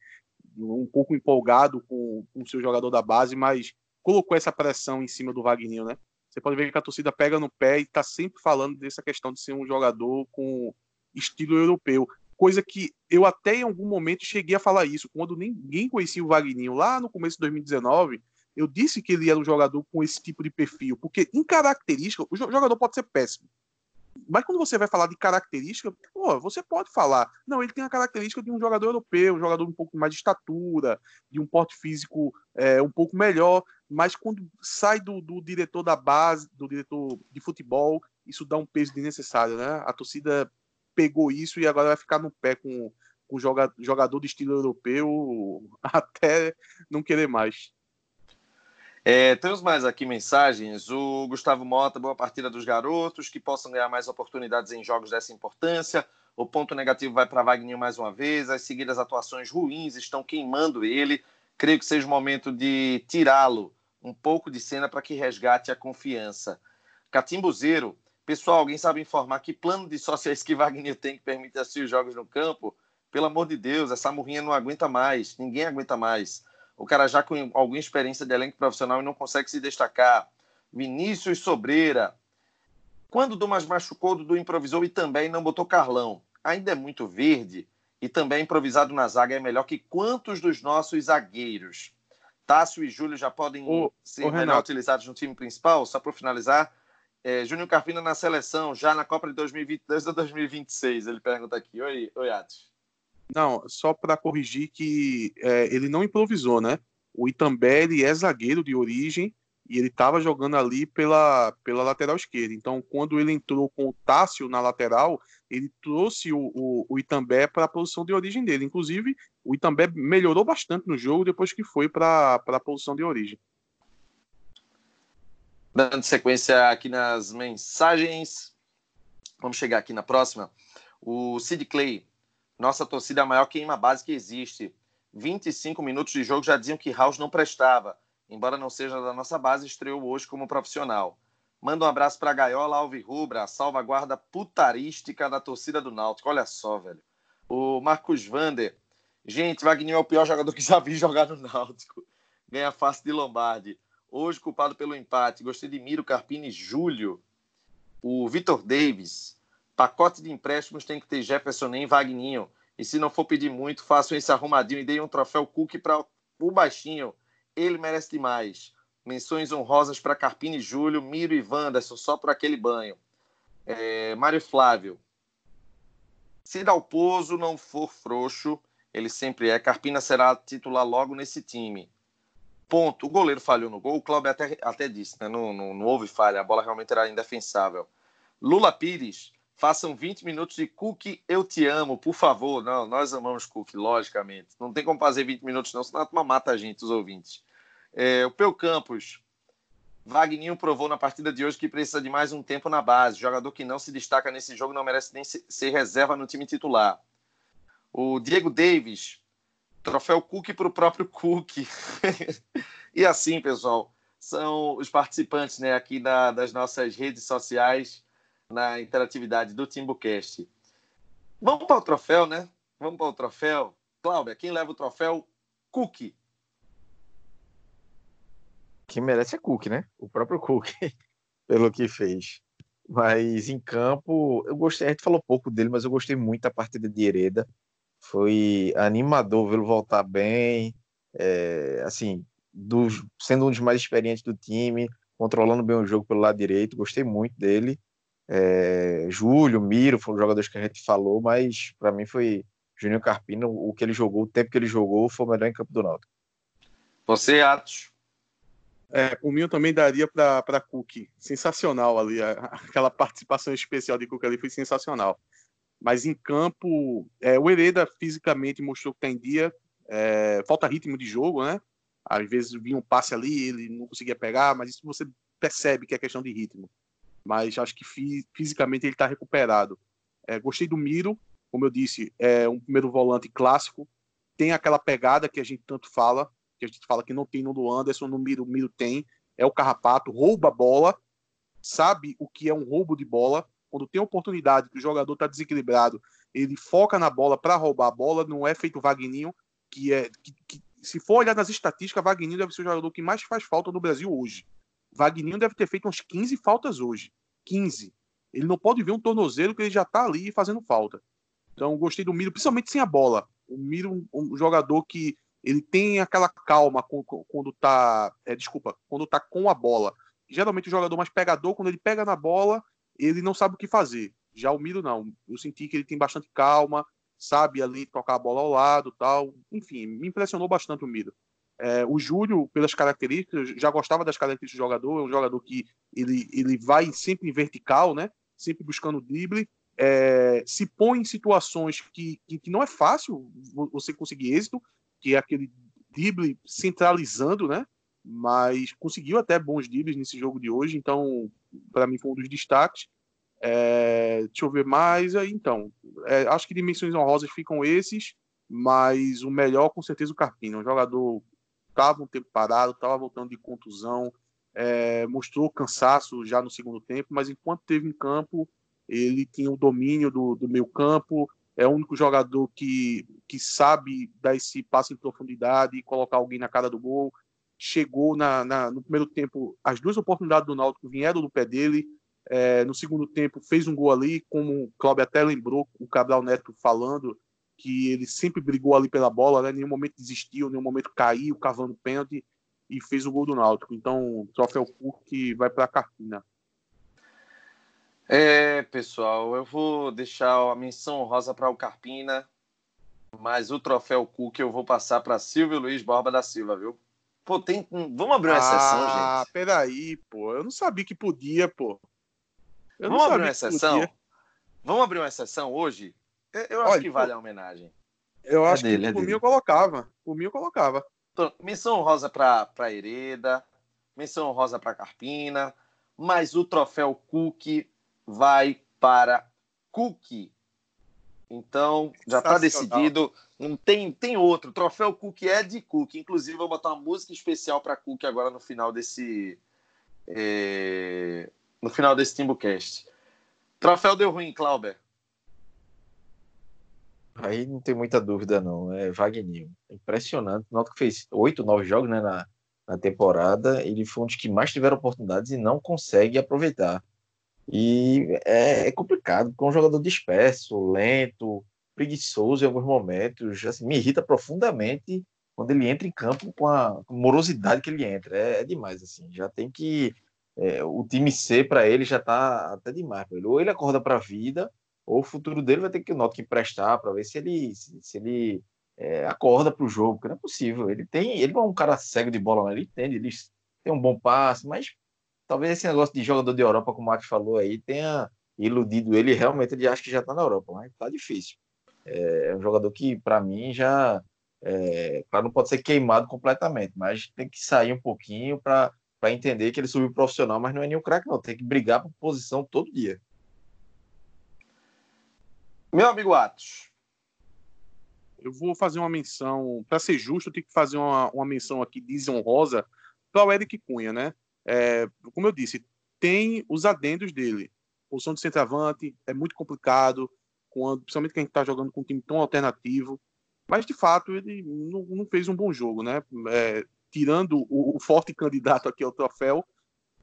S6: um pouco empolgado com o seu jogador da base, mas colocou essa pressão em cima do Wagner, né? Você pode ver que a torcida pega no pé e está sempre falando dessa questão de ser um jogador com estilo europeu. Coisa que eu até em algum momento cheguei a falar isso. Quando ninguém conhecia o Wagner lá no começo de 2019, eu disse que ele era um jogador com esse tipo de perfil. Porque em característica, o jogador pode ser péssimo. Mas quando você vai falar de característica, pô, você pode falar. Não, ele tem a característica de um jogador europeu, um jogador um pouco mais de estatura, de um porte físico é, um pouco melhor. Mas quando sai do, do, diretor da base, do diretor de futebol, isso dá um peso desnecessário, né? A torcida pegou isso e agora vai ficar no pé com o jogador de estilo europeu até não querer mais.
S1: É, temos mais aqui mensagens. O Gustavo Mota, boa partida dos garotos, que possam ganhar mais oportunidades em jogos dessa importância. O ponto negativo vai para Wagner mais uma vez. As seguidas atuações ruins estão queimando ele. Creio que seja o momento de tirá-lo um pouco de cena para que resgate a confiança. Catimbuzeiro, pessoal, alguém sabe informar que plano de sócios que Wagner tem que permite assistir os jogos no campo? Pelo amor de Deus, essa murrinha não aguenta mais, ninguém aguenta mais o cara já com alguma experiência de elenco profissional e não consegue se destacar. Vinícius Sobreira. Quando o Dumas machucou, o Dudu improvisou e também não botou Carlão. Ainda é muito verde e também improvisado na zaga é melhor que quantos dos nossos zagueiros? Tássio e Júlio já podem o, ser o melhor utilizados no time principal? Só para finalizar, é, Júnior Carpina na seleção, já na Copa de 2022 ou 2026? Ele pergunta aqui. Oi, oi Atos.
S6: Não, só para corrigir que é, ele não improvisou, né? O Itambé é zagueiro de origem e ele estava jogando ali pela, pela lateral esquerda. Então, quando ele entrou com o Tássio na lateral, ele trouxe o, o, o Itambé para a posição de origem dele. Inclusive, o Itambé melhorou bastante no jogo depois que foi para a posição de origem.
S1: Dando sequência aqui nas mensagens, vamos chegar aqui na próxima. O Sid Clay nossa torcida é a maior queima base que existe. 25 minutos de jogo já diziam que House não prestava. Embora não seja da nossa base, estreou hoje como profissional. Manda um abraço para Gaiola Alvirrubra, a salvaguarda putarística da torcida do Náutico. Olha só, velho. O Marcos Vander. Gente, Wagner é o pior jogador que já vi jogar no Náutico. Ganha face de Lombardi. Hoje culpado pelo empate. Gostei de Miro, Carpini, Júlio. O Vitor Davis. Pacote de empréstimos tem que ter Jefferson nem Vagninho. E se não for pedir muito, façam esse arrumadinho e deem um troféu Cook para o baixinho. Ele merece demais. Menções honrosas para Carpini Júlio, Miro e Wanderson, só por aquele banho. É, Mário Flávio. Se Dalpozo não for frouxo, ele sempre é, Carpina será titular logo nesse time. Ponto. O goleiro falhou no gol. O Cláudio até, até disse, né? Não, não, não houve falha. A bola realmente era indefensável. Lula Pires. Façam 20 minutos de Cook, eu te amo, por favor. Não, nós amamos Cook, logicamente. Não tem como fazer 20 minutos, não, senão a mata a gente, os ouvintes. É, o Peu Campos. Wagninho provou na partida de hoje que precisa de mais um tempo na base. Jogador que não se destaca nesse jogo não merece nem ser reserva no time titular. O Diego Davis. Troféu Cook para o próprio Cook. e assim, pessoal, são os participantes né, aqui da, das nossas redes sociais na interatividade do Timbucast. Vamos para o troféu, né? Vamos para o troféu. Cláudia, quem leva o troféu? Cook.
S5: Quem merece é Cook, né? O próprio Cook, pelo que fez. Mas em campo, eu gostei, a gente falou pouco dele, mas eu gostei muito da partida de Hereda. Foi animador vê-lo voltar bem, é, assim, dos, sendo um dos mais experientes do time, controlando bem o jogo pelo lado direito, gostei muito dele. É, Júlio, Miro foram jogadores que a gente falou, mas para mim foi Juninho Carpino, o que ele jogou, o tempo que ele jogou, foi o melhor em campo do Náutico.
S1: Você, Atos?
S6: É, o meu também daria para Cook. Sensacional ali. Aquela participação especial de Cook ali foi sensacional. Mas em campo, é, o Hereda fisicamente mostrou que está em dia. É, falta ritmo de jogo, né? Às vezes vinha um passe ali, ele não conseguia pegar, mas isso você percebe que é questão de ritmo mas acho que fisicamente ele está recuperado. É, gostei do Miro, como eu disse, é um primeiro volante clássico, tem aquela pegada que a gente tanto fala, que a gente fala que não tem no do Anderson, no Miro, o Miro tem, é o carrapato, rouba a bola, sabe o que é um roubo de bola, quando tem oportunidade que o jogador está desequilibrado, ele foca na bola para roubar a bola, não é feito Vagninho, que é que, que, se for olhar nas estatísticas, Vagninho deve ser o jogador que mais faz falta no Brasil hoje. Vagninho deve ter feito umas 15 faltas hoje. 15. Ele não pode ver um tornozelo que ele já está ali fazendo falta. Então, gostei do Miro, principalmente sem a bola. O Miro, um, um jogador que ele tem aquela calma quando tá, é, desculpa, quando tá com a bola. Geralmente o jogador mais pegador, quando ele pega na bola, ele não sabe o que fazer. Já o Miro não. Eu senti que ele tem bastante calma, sabe ali tocar a bola ao lado, tal. Enfim, me impressionou bastante o Miro. É, o Júlio, pelas características, já gostava das características do jogador, é um jogador que ele, ele vai sempre em vertical, né? Sempre buscando drible, é, se põe em situações que, que, que, não é fácil você conseguir êxito, que é aquele drible centralizando, né? Mas conseguiu até bons dribles nesse jogo de hoje, então para mim foi um dos destaques. É, deixa eu ver mais aí, então. É, acho que dimensões honrosas ficam esses, mas o melhor com certeza o Carpino, um jogador estava um tempo parado, estava voltando de contusão, é, mostrou cansaço já no segundo tempo, mas enquanto teve em campo, ele tinha o domínio do, do meio campo, é o único jogador que, que sabe dar esse passo em profundidade e colocar alguém na cara do gol. Chegou na, na no primeiro tempo, as duas oportunidades do Náutico vieram do pé dele. É, no segundo tempo, fez um gol ali, como o Cláudio até lembrou, o Cabral Neto falando, que ele sempre brigou ali pela bola, né? nenhum momento desistiu, nenhum momento caiu, cavando pênalti e fez o gol do Náutico. Então, o troféu Cook vai para a Carpina.
S1: É, pessoal, eu vou deixar a menção rosa para o Carpina, mas o troféu Cook eu vou passar para Silvio Luiz Borba da Silva, viu? Pô, tem. Vamos abrir uma exceção, ah, gente. Ah,
S6: peraí, pô. Eu não sabia que podia, pô.
S1: Eu Vamos abrir uma exceção? Vamos abrir uma exceção hoje? Eu acho Olha, que vale a homenagem.
S6: Eu é acho dele, que é por mim eu colocava. Por mim eu colocava.
S1: Então, menção rosa para Hereda, menção rosa para Carpina, mas o troféu Cook vai para Cook. Então, já está decidido. Não tem, tem outro. O troféu Cook é de Cook. Inclusive, vou botar uma música especial para Cook agora no final desse. É... No final desse Timbucast. Troféu deu ruim, Clauber.
S5: Aí não tem muita dúvida, não. É Wagner. Impressionante. O que fez oito, nove jogos né, na, na temporada. Ele foi um dos que mais tiveram oportunidades e não consegue aproveitar. E é, é complicado, porque é um jogador disperso, lento, preguiçoso em alguns momentos. Assim, me irrita profundamente quando ele entra em campo com a morosidade que ele entra. É, é demais, assim. Já tem que. É, o time C para ele já tá até demais. Ou ele acorda para a vida ou o futuro dele vai ter que o Náutico emprestar para ver se ele se, se ele é, acorda para o jogo, porque não é possível. Ele tem, ele é um cara cego de bola, ele entende, ele tem um bom passe, mas talvez esse negócio de jogador de Europa, como o Max falou aí, tenha iludido ele. Realmente ele acha que já está na Europa, mas tá difícil. É, é um jogador que, para mim, já é, não pode ser queimado completamente, mas tem que sair um pouquinho para entender que ele subiu profissional, mas não é nenhum craque, não. Tem que brigar por posição todo dia.
S1: Meu amigo Atos.
S6: Eu vou fazer uma menção, para ser justo, eu tenho que fazer uma, uma menção aqui desonrosa para o Eric Cunha, né? É, como eu disse, tem os adendos dele. Posição de centroavante é muito complicado, quando, principalmente que a gente está jogando com um time tão alternativo. Mas, de fato, ele não, não fez um bom jogo, né? É, tirando o, o, forte candidato aqui ao troféu,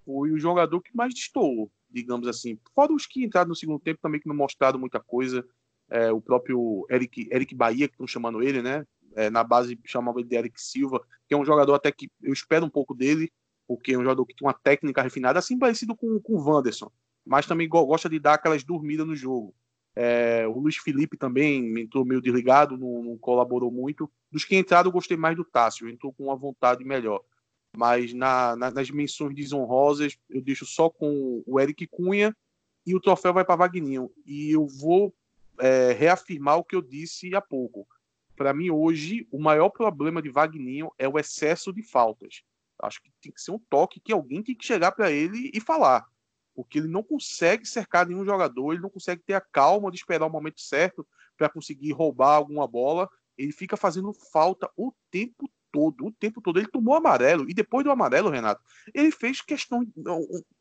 S6: foi o jogador que mais destoou digamos assim. Fora os que entraram no segundo tempo também que não mostraram muita coisa. É, o próprio Eric, Eric Bahia, que estão chamando ele, né? É, na base chamava ele de Eric Silva, que é um jogador até que eu espero um pouco dele, porque é um jogador que tem uma técnica refinada, assim parecido com, com o Wanderson, mas também gosta de dar aquelas dormidas no jogo. É, o Luiz Felipe também entrou meio desligado, não, não, colaborou muito. Dos que entraram, eu gostei mais do Tássio, entrou com uma vontade melhor mas na, na, nas menções desonrosas eu deixo só com o Eric Cunha e o troféu vai para Vagninho. E eu vou é, reafirmar o que eu disse há pouco. Para mim, hoje, o maior problema de Vagninho é o excesso de faltas. Acho que tem que ser um toque que alguém tem que chegar para ele e falar. Porque ele não consegue cercar nenhum jogador, ele não consegue ter a calma de esperar o momento certo para conseguir roubar alguma bola. Ele fica fazendo falta o tempo todo, o tempo todo. Ele tomou amarelo. E depois do amarelo, Renato, ele fez questão.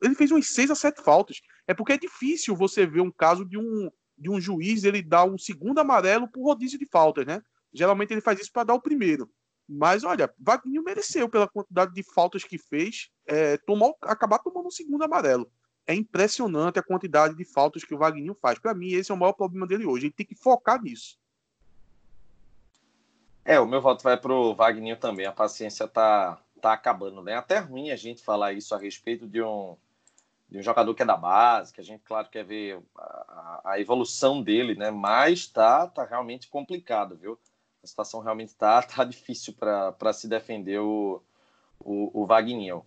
S6: Ele fez umas seis a sete faltas. É porque é difícil você ver um caso de um, de um juiz ele dar um segundo amarelo por rodízio de faltas, né? Geralmente ele faz isso para dar o primeiro. Mas olha, Wagner mereceu pela quantidade de faltas que fez, é, tomou, acabar tomando um segundo amarelo. É impressionante a quantidade de faltas que o Wagner faz. Para mim, esse é o maior problema dele hoje. Ele tem que focar nisso.
S1: É, o meu voto vai pro Wagner também. A paciência tá, tá acabando, né? Até ruim a gente falar isso a respeito de um, de um jogador que é da base, que a gente, claro, quer ver a, a evolução dele, né? Mas tá, tá realmente complicado, viu? A situação realmente tá, tá difícil para se defender o, o, o Wagner.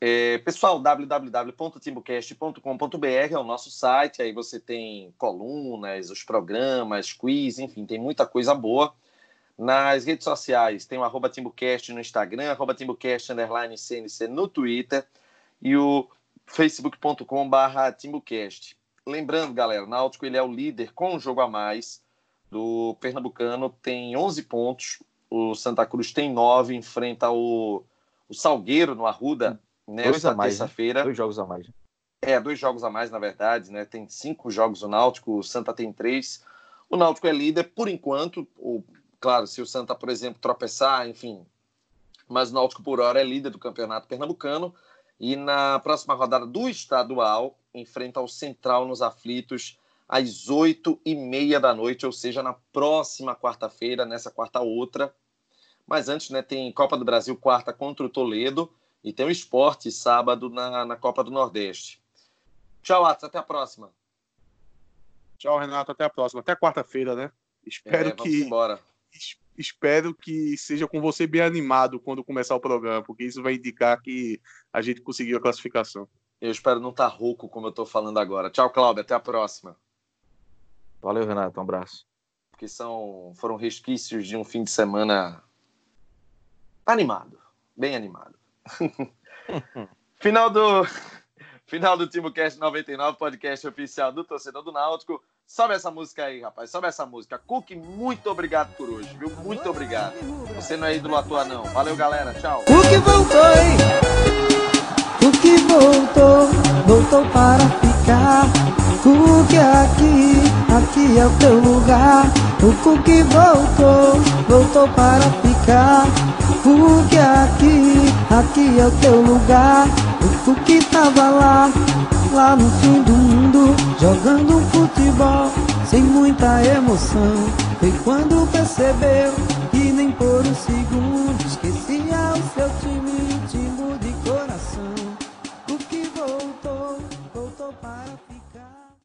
S1: É, pessoal, www.timbocast.com.br é o nosso site, aí você tem colunas, os programas, quiz, enfim, tem muita coisa boa. Nas redes sociais, tem o arroba TimbuCast no Instagram, arroba TimbuCast underline CNC no Twitter e o facebook.com barra TimbuCast. Lembrando, galera, o Náutico ele é o líder com um jogo a mais do Pernambucano, tem 11 pontos, o Santa Cruz tem 9, enfrenta o, o Salgueiro no Arruda nesta
S5: né?
S1: terça-feira.
S5: Né? Dois jogos a mais.
S1: É, dois jogos a mais, na verdade, né? Tem cinco jogos o Náutico, o Santa tem três. O Náutico é líder por enquanto, o Claro, se o Santa, por exemplo, tropeçar, enfim. Mas o Náutico, por hora, é líder do campeonato pernambucano. E na próxima rodada do estadual, enfrenta o Central nos aflitos às oito e meia da noite, ou seja, na próxima quarta-feira, nessa quarta outra. Mas antes, né, tem Copa do Brasil quarta contra o Toledo e tem o esporte sábado na, na Copa do Nordeste. Tchau, Atos, até a próxima.
S6: Tchau, Renato, até a próxima. Até quarta-feira, né? Espero é, que.
S1: Embora
S6: espero que seja com você bem animado quando começar o programa, porque isso vai indicar que a gente conseguiu a classificação.
S1: Eu espero não estar tá rouco como eu estou falando agora. Tchau, Cláudio. Até a próxima.
S5: Valeu, Renato. Um abraço.
S1: Porque são, foram resquícios de um fim de semana animado. Bem animado. final do final do TimoCast 99, podcast oficial do torcedor do Náutico. Sobe essa música aí, rapaz. Sobe essa música. Cook, muito obrigado por hoje, viu? Muito obrigado. Você não é ídolo à toa, não. Valeu, galera. Tchau.
S7: Cook voltou? Cook voltou, voltou para ficar. Cook aqui, aqui é o teu lugar. O Cook voltou, voltou para ficar. Cook aqui, aqui é o teu lugar. O Cook tava lá lá no fim do mundo, jogando futebol sem muita emoção. Foi quando percebeu que nem por um segundo esquecia o seu time.